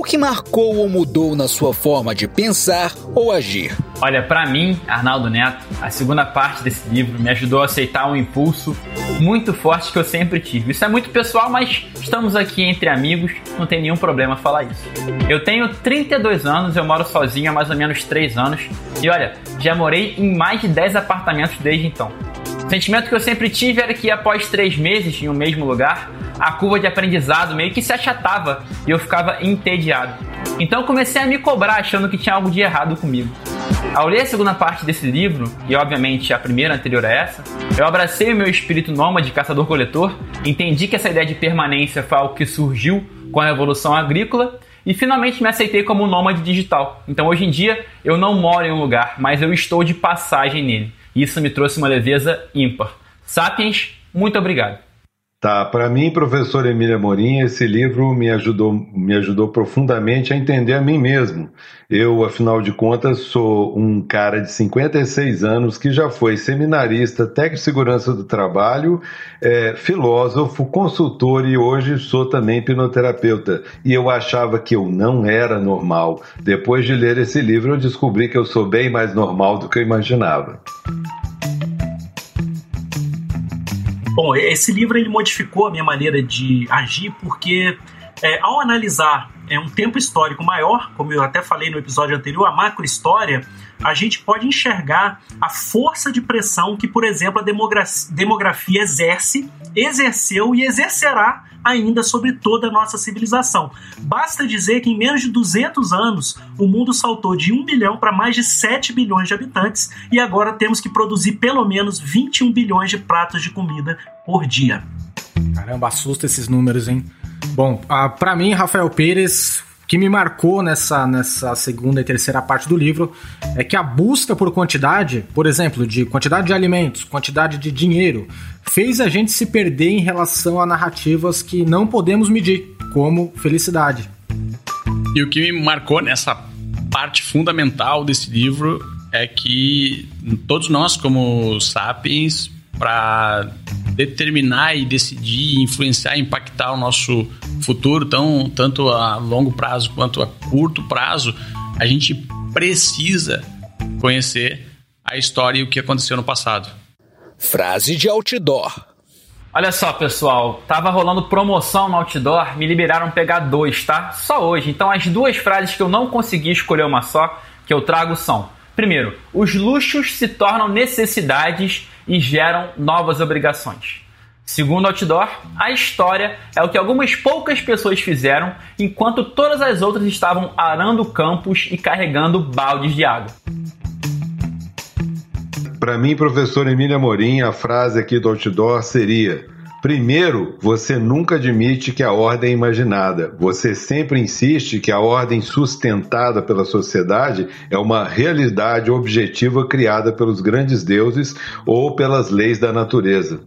O que marcou ou mudou na sua forma de pensar ou agir? Olha, para mim, Arnaldo Neto, a segunda parte desse livro me ajudou a aceitar um impulso muito forte que eu sempre tive. Isso é muito pessoal, mas estamos aqui entre amigos, não tem nenhum problema falar isso. Eu tenho 32 anos, eu moro sozinho há mais ou menos 3 anos, e olha, já morei em mais de 10 apartamentos desde então. Sentimento que eu sempre tive era que após três meses em um mesmo lugar, a curva de aprendizado meio que se achatava e eu ficava entediado. Então comecei a me cobrar achando que tinha algo de errado comigo. Ao ler a segunda parte desse livro, e obviamente a primeira anterior a essa, eu abracei o meu espírito nômade caçador-coletor, entendi que essa ideia de permanência foi algo que surgiu com a revolução agrícola e finalmente me aceitei como nômade digital. Então hoje em dia eu não moro em um lugar, mas eu estou de passagem nele. Isso me trouxe uma leveza ímpar. Sapiens, muito obrigado. Tá, para mim, professor Emília Morim, esse livro me ajudou, me ajudou profundamente a entender a mim mesmo. Eu, afinal de contas, sou um cara de 56 anos que já foi seminarista, técnico de segurança do trabalho, é, filósofo, consultor e hoje sou também hipnoterapeuta. E eu achava que eu não era normal. Depois de ler esse livro, eu descobri que eu sou bem mais normal do que eu imaginava. Bom, esse livro ele modificou a minha maneira de agir porque é, ao analisar é, um tempo histórico maior, como eu até falei no episódio anterior, a macrohistória, a gente pode enxergar a força de pressão que, por exemplo, a demografia, demografia exerce, exerceu e exercerá ainda sobre toda a nossa civilização. Basta dizer que em menos de 200 anos o mundo saltou de 1 bilhão para mais de 7 bilhões de habitantes e agora temos que produzir pelo menos 21 bilhões de pratos de comida por dia. Caramba, assusta esses números, hein? Bom, uh, para mim, Rafael Pérez, que me marcou nessa, nessa segunda e terceira parte do livro é que a busca por quantidade, por exemplo, de quantidade de alimentos, quantidade de dinheiro, fez a gente se perder em relação a narrativas que não podemos medir, como felicidade. E o que me marcou nessa parte fundamental desse livro é que todos nós, como sapiens, para determinar e decidir, influenciar, impactar o nosso futuro, tão, tanto a longo prazo quanto a curto prazo, a gente precisa conhecer a história e o que aconteceu no passado. Frase de outdoor. Olha só, pessoal, tava rolando promoção no outdoor, me liberaram pegar dois, tá? Só hoje. Então, as duas frases que eu não consegui escolher uma só, que eu trago são: primeiro, os luxos se tornam necessidades e geram novas obrigações. Segundo Outdoor, a história é o que algumas poucas pessoas fizeram enquanto todas as outras estavam arando campos e carregando baldes de água. Para mim, professor Emília Morim, a frase aqui do Outdoor seria: Primeiro, você nunca admite que a ordem é imaginada. Você sempre insiste que a ordem sustentada pela sociedade é uma realidade objetiva criada pelos grandes deuses ou pelas leis da natureza.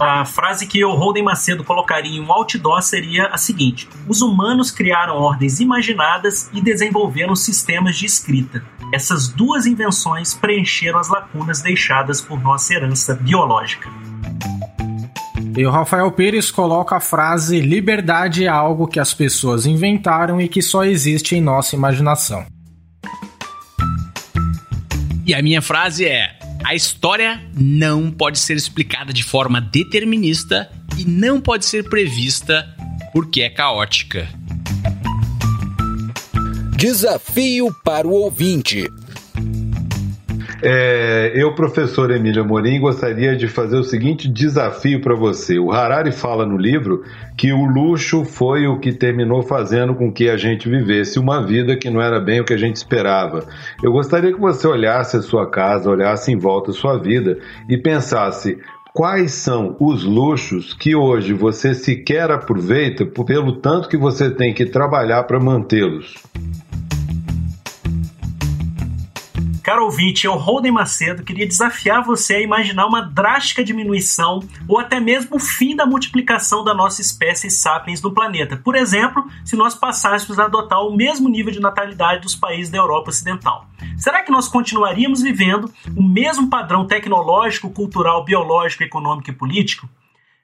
A frase que o Holden Macedo colocaria em um outdoor seria a seguinte: Os humanos criaram ordens imaginadas e desenvolveram sistemas de escrita. Essas duas invenções preencheram as lacunas deixadas por nossa herança biológica. E o Rafael Pires coloca a frase: liberdade é algo que as pessoas inventaram e que só existe em nossa imaginação. E a minha frase é: a história não pode ser explicada de forma determinista e não pode ser prevista porque é caótica. Desafio para o ouvinte. É, eu, professor Emílio Amorim, gostaria de fazer o seguinte desafio para você. O Harari fala no livro que o luxo foi o que terminou fazendo com que a gente vivesse uma vida que não era bem o que a gente esperava. Eu gostaria que você olhasse a sua casa, olhasse em volta a sua vida e pensasse quais são os luxos que hoje você sequer aproveita pelo tanto que você tem que trabalhar para mantê-los. Caro ouvinte, eu, Holden Macedo, queria desafiar você a imaginar uma drástica diminuição ou até mesmo o fim da multiplicação da nossa espécie sapiens no planeta. Por exemplo, se nós passássemos a adotar o mesmo nível de natalidade dos países da Europa Ocidental. Será que nós continuaríamos vivendo o mesmo padrão tecnológico, cultural, biológico, econômico e político?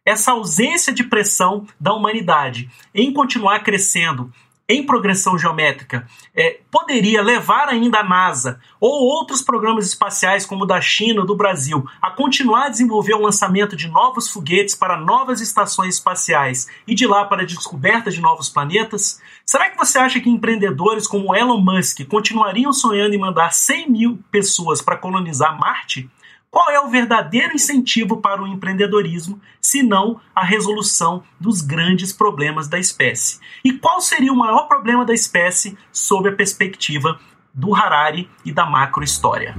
essa ausência de pressão da humanidade em continuar crescendo em progressão geométrica é, poderia levar ainda a NASA ou outros programas espaciais, como o da China ou do Brasil, a continuar a desenvolver o lançamento de novos foguetes para novas estações espaciais e de lá para a descoberta de novos planetas? Será que você acha que empreendedores como Elon Musk continuariam sonhando em mandar 100 mil pessoas para colonizar Marte? Qual é o verdadeiro incentivo para o empreendedorismo, se não a resolução dos grandes problemas da espécie? E qual seria o maior problema da espécie sob a perspectiva do Harari e da macrohistória?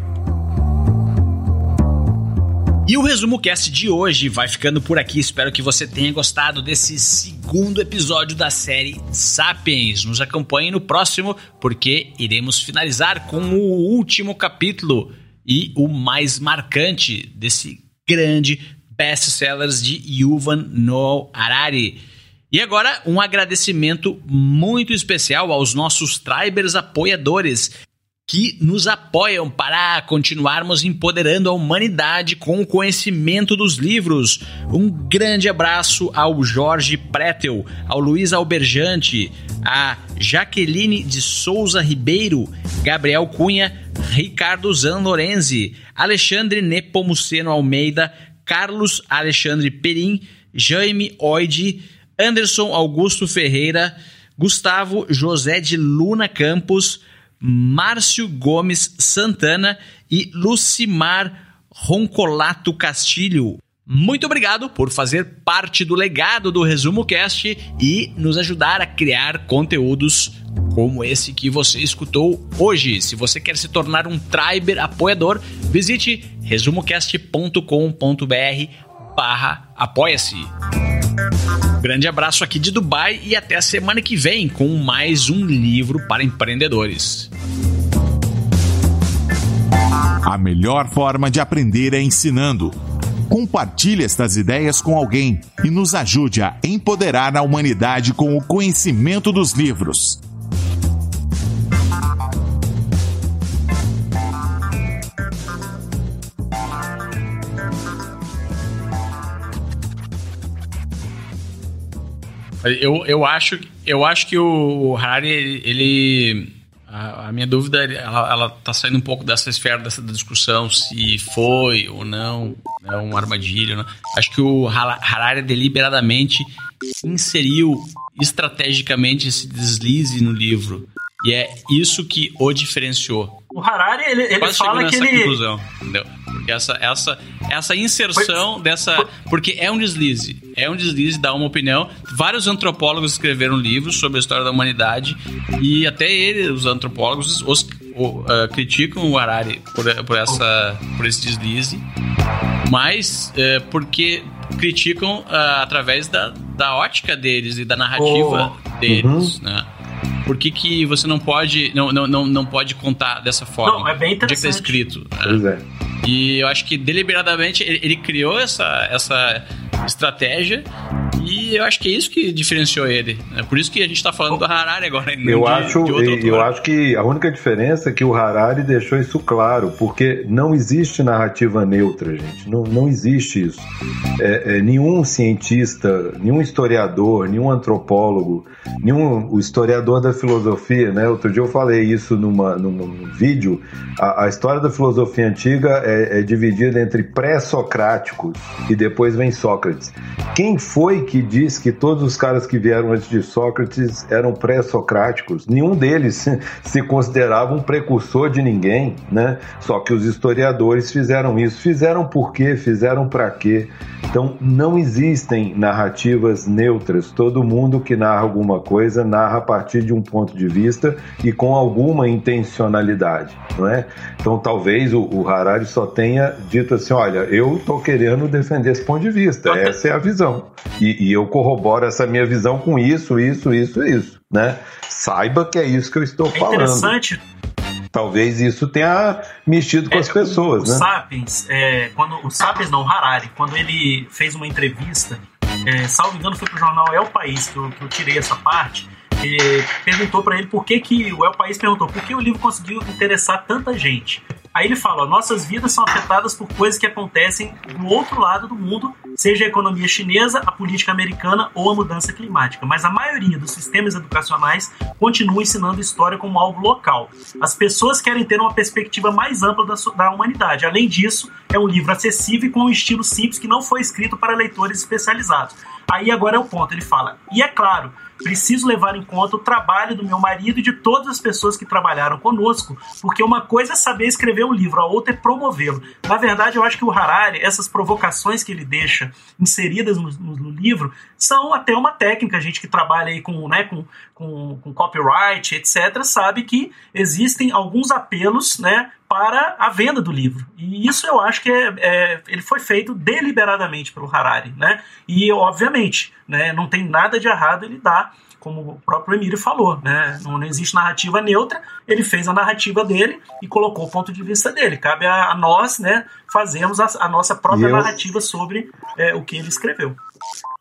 E o resumo cast de hoje vai ficando por aqui. Espero que você tenha gostado desse segundo episódio da série Sapiens. Nos acompanhe no próximo, porque iremos finalizar com o último capítulo e o mais marcante desse grande best-sellers de Yuval Noah Harari. E agora, um agradecimento muito especial aos nossos Tribers apoiadores que nos apoiam para continuarmos empoderando a humanidade com o conhecimento dos livros. Um grande abraço ao Jorge Pretel, ao Luiz Alberjante, a Jaqueline de Souza Ribeiro, Gabriel Cunha, Ricardo Zanlorenzi, Alexandre Nepomuceno Almeida, Carlos Alexandre Perim, Jaime Oide, Anderson Augusto Ferreira, Gustavo José de Luna Campos, Márcio Gomes Santana e Lucimar Roncolato Castilho. Muito obrigado por fazer parte do legado do Resumo Cast e nos ajudar a criar conteúdos como esse que você escutou hoje. Se você quer se tornar um Triber apoiador, visite resumocast.com.br barra apoia-se. Grande abraço aqui de Dubai e até a semana que vem com mais um livro para empreendedores. A melhor forma de aprender é ensinando. Compartilhe estas ideias com alguém e nos ajude a empoderar a humanidade com o conhecimento dos livros. Eu, eu, acho, eu acho que o Harari, ele. A, a minha dúvida, ela, ela tá saindo um pouco dessa esfera, dessa discussão, se foi ou não, é uma armadilha. Não. Acho que o Harari deliberadamente inseriu estrategicamente esse deslize no livro. E é isso que o diferenciou. O Harari, ele, ele fala que ele. Conclusão, entendeu? Porque essa, essa, essa inserção foi, dessa. Foi, porque é um deslize. É um deslize, dá uma opinião. Vários antropólogos escreveram livros sobre a história da humanidade. E até ele, os antropólogos, os, o, uh, criticam o Harari por, por, essa, por esse deslize. Mas uh, porque criticam uh, através da, da ótica deles e da narrativa oh. deles, uhum. né? Por que, que você não pode não, não, não, não pode contar dessa forma? Não, é bem interessante. Onde é que tá escrito? Né? Pois é. E eu acho que deliberadamente ele, ele criou essa, essa estratégia e eu acho que é isso que diferenciou ele. É por isso que a gente está falando do Harari agora. Eu, de, acho, de eu acho que a única diferença é que o Harari deixou isso claro, porque não existe narrativa neutra, gente. Não, não existe isso. É, é, nenhum cientista, nenhum historiador, nenhum antropólogo, nenhum o historiador da filosofia, né? Outro dia eu falei isso numa, num vídeo. A, a história da filosofia antiga é, é dividida entre pré-socráticos e depois vem Sócrates. Quem foi que diz que todos os caras que vieram antes de Sócrates eram pré-socráticos? Nenhum deles se considerava um precursor de ninguém, né? Só que os historiadores fizeram isso. Fizeram por quê? Fizeram para quê? Então, não existem narrativas neutras. Todo mundo que narra alguma coisa narra a partir de um ponto de vista e com alguma intencionalidade, não é? Então, talvez o, o Harari só tenha dito assim: olha, eu estou querendo defender esse ponto de vista, essa é a visão. E, e eu corroboro essa minha visão com isso, isso, isso e isso, né? Saiba que é isso que eu estou é falando. Interessante talvez isso tenha mexido com é, as pessoas, o, né? O Sapiens, é, quando, o Sapiens não, o Harari, quando ele fez uma entrevista, é, salvo engano foi pro jornal É o País, que eu, que eu tirei essa parte, perguntou para ele por que que, o El País perguntou, por que o livro conseguiu interessar tanta gente? Aí ele fala: nossas vidas são afetadas por coisas que acontecem do outro lado do mundo, seja a economia chinesa, a política americana ou a mudança climática. Mas a maioria dos sistemas educacionais continua ensinando história como algo local. As pessoas querem ter uma perspectiva mais ampla da, da humanidade. Além disso, é um livro acessível e com um estilo simples que não foi escrito para leitores especializados. Aí agora é o ponto, ele fala: e é claro, preciso levar em conta o trabalho do meu marido e de todas as pessoas que trabalharam conosco, porque uma coisa é saber escrever um livro, a outra é promovê-lo. Na verdade, eu acho que o Harari, essas provocações que ele deixa inseridas no, no, no livro, são até uma técnica. A gente que trabalha aí com, né, com, com, com copyright, etc., sabe que existem alguns apelos né, para a venda do livro. E isso eu acho que é, é ele foi feito deliberadamente pelo Harari. Né? E, obviamente, né, não tem nada de errado ele dar como o próprio Emílio falou, né? Não, não, existe narrativa neutra, ele fez a narrativa dele e colocou o ponto de vista dele. Cabe a, a nós, né, fazermos a, a nossa própria eu... narrativa sobre é, o que ele escreveu.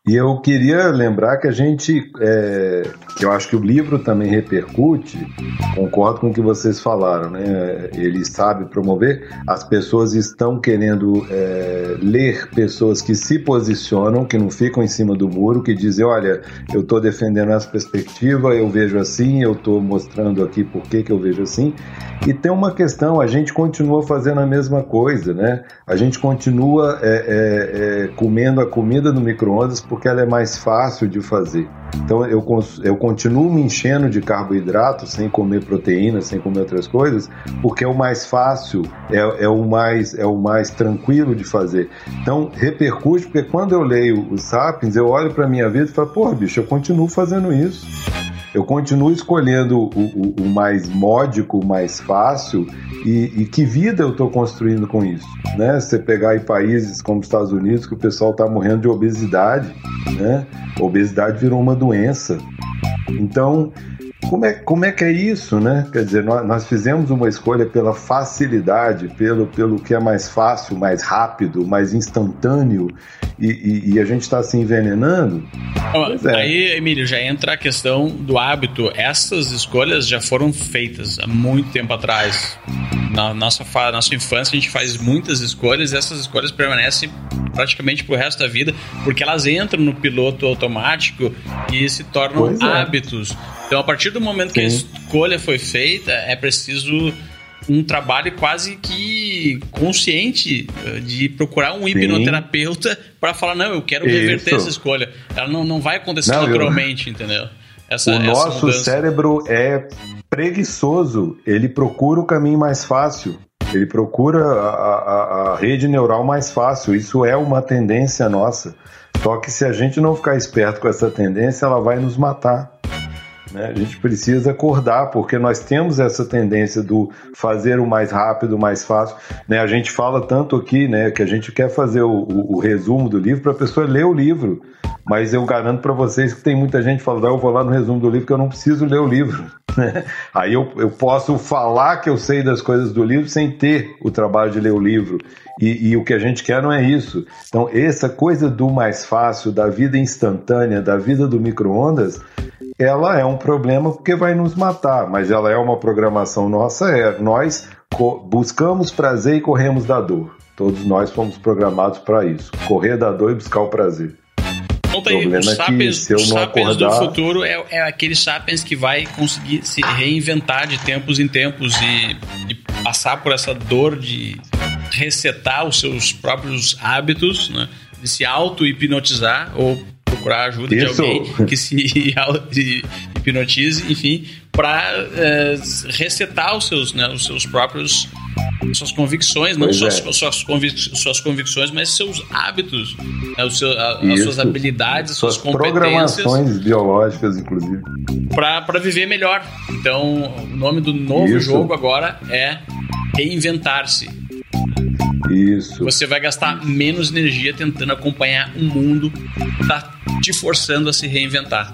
E eu queria lembrar que a gente, é, eu acho que o livro também repercute, concordo com o que vocês falaram, né? Ele sabe promover, as pessoas estão querendo é, ler pessoas que se posicionam, que não ficam em cima do muro, que dizem, olha, eu estou defendendo essa perspectiva, eu vejo assim, eu estou mostrando aqui por que, que eu vejo assim. E tem uma questão, a gente continua fazendo a mesma coisa, né? A gente continua é, é, é comendo a comida no micro-ondas porque ela é mais fácil de fazer. Então eu, eu continuo me enchendo de carboidrato sem comer proteína, sem comer outras coisas, porque é o mais fácil, é, é, o, mais, é o mais tranquilo de fazer. Então repercute, porque quando eu leio os Sapiens, eu olho para minha vida e falo, pô, bicho, eu continuo fazendo isso. Eu continuo escolhendo o, o, o mais módico, o mais fácil, e, e que vida eu estou construindo com isso? Né? Você pegar em países como os Estados Unidos, que o pessoal está morrendo de obesidade, né? A obesidade virou uma doença. Então, como é, como é que é isso, né? Quer dizer, nós, nós, fizemos uma escolha pela facilidade, pelo, pelo que é mais fácil, mais rápido, mais instantâneo, e, e, e a gente está se envenenando. É. Aí, Emílio, já entra a questão do hábito. Essas escolhas já foram feitas há muito tempo atrás. Na nossa, nossa infância, a gente faz muitas escolhas e essas escolhas permanecem praticamente pro resto da vida, porque elas entram no piloto automático e se tornam é. hábitos. Então, a partir do momento Sim. que a escolha foi feita, é preciso um trabalho quase que consciente eh, de procurar um hipnoterapeuta para falar, não, eu quero reverter Isso. essa escolha. Ela não, não vai acontecer não, naturalmente, eu... entendeu? Essa, o nosso mudança. cérebro é preguiçoso, ele procura o caminho mais fácil. Ele procura a, a, a rede neural mais fácil. Isso é uma tendência nossa. Só que se a gente não ficar esperto com essa tendência, ela vai nos matar. Né? A gente precisa acordar, porque nós temos essa tendência do fazer o mais rápido, o mais fácil. Né? A gente fala tanto aqui né, que a gente quer fazer o, o, o resumo do livro para a pessoa ler o livro. Mas eu garanto para vocês que tem muita gente falando, ah, eu vou lá no resumo do livro que eu não preciso ler o livro. Né? Aí eu, eu posso falar que eu sei das coisas do livro sem ter o trabalho de ler o livro. E, e, o que a gente quer não é isso. Então, essa coisa do mais fácil, da vida instantânea, da vida do micro-ondas, ela é um problema porque vai nos matar, mas ela é uma programação nossa. É, nós buscamos prazer e corremos da dor. Todos nós fomos programados para isso: correr da dor e buscar o prazer. Tá aí, o sapiens, é sapiens acordar... do futuro é, é aquele sapiens que vai conseguir se reinventar de tempos em tempos e, e passar por essa dor de resetar os seus próprios hábitos, né? de se auto-hipnotizar ou procurar ajuda Isso. de alguém que se hipnotize, enfim, para é, resetar os seus, né, os seus próprios suas convicções, não só é. suas, convic suas convicções, mas seus hábitos, né, seu, a, as suas habilidades, suas, suas competências. Programações biológicas, inclusive. Para viver melhor. Então, o nome do novo Isso. jogo agora é Reinventar-se. Isso. Você vai gastar menos energia tentando acompanhar um mundo que tá te forçando a se reinventar.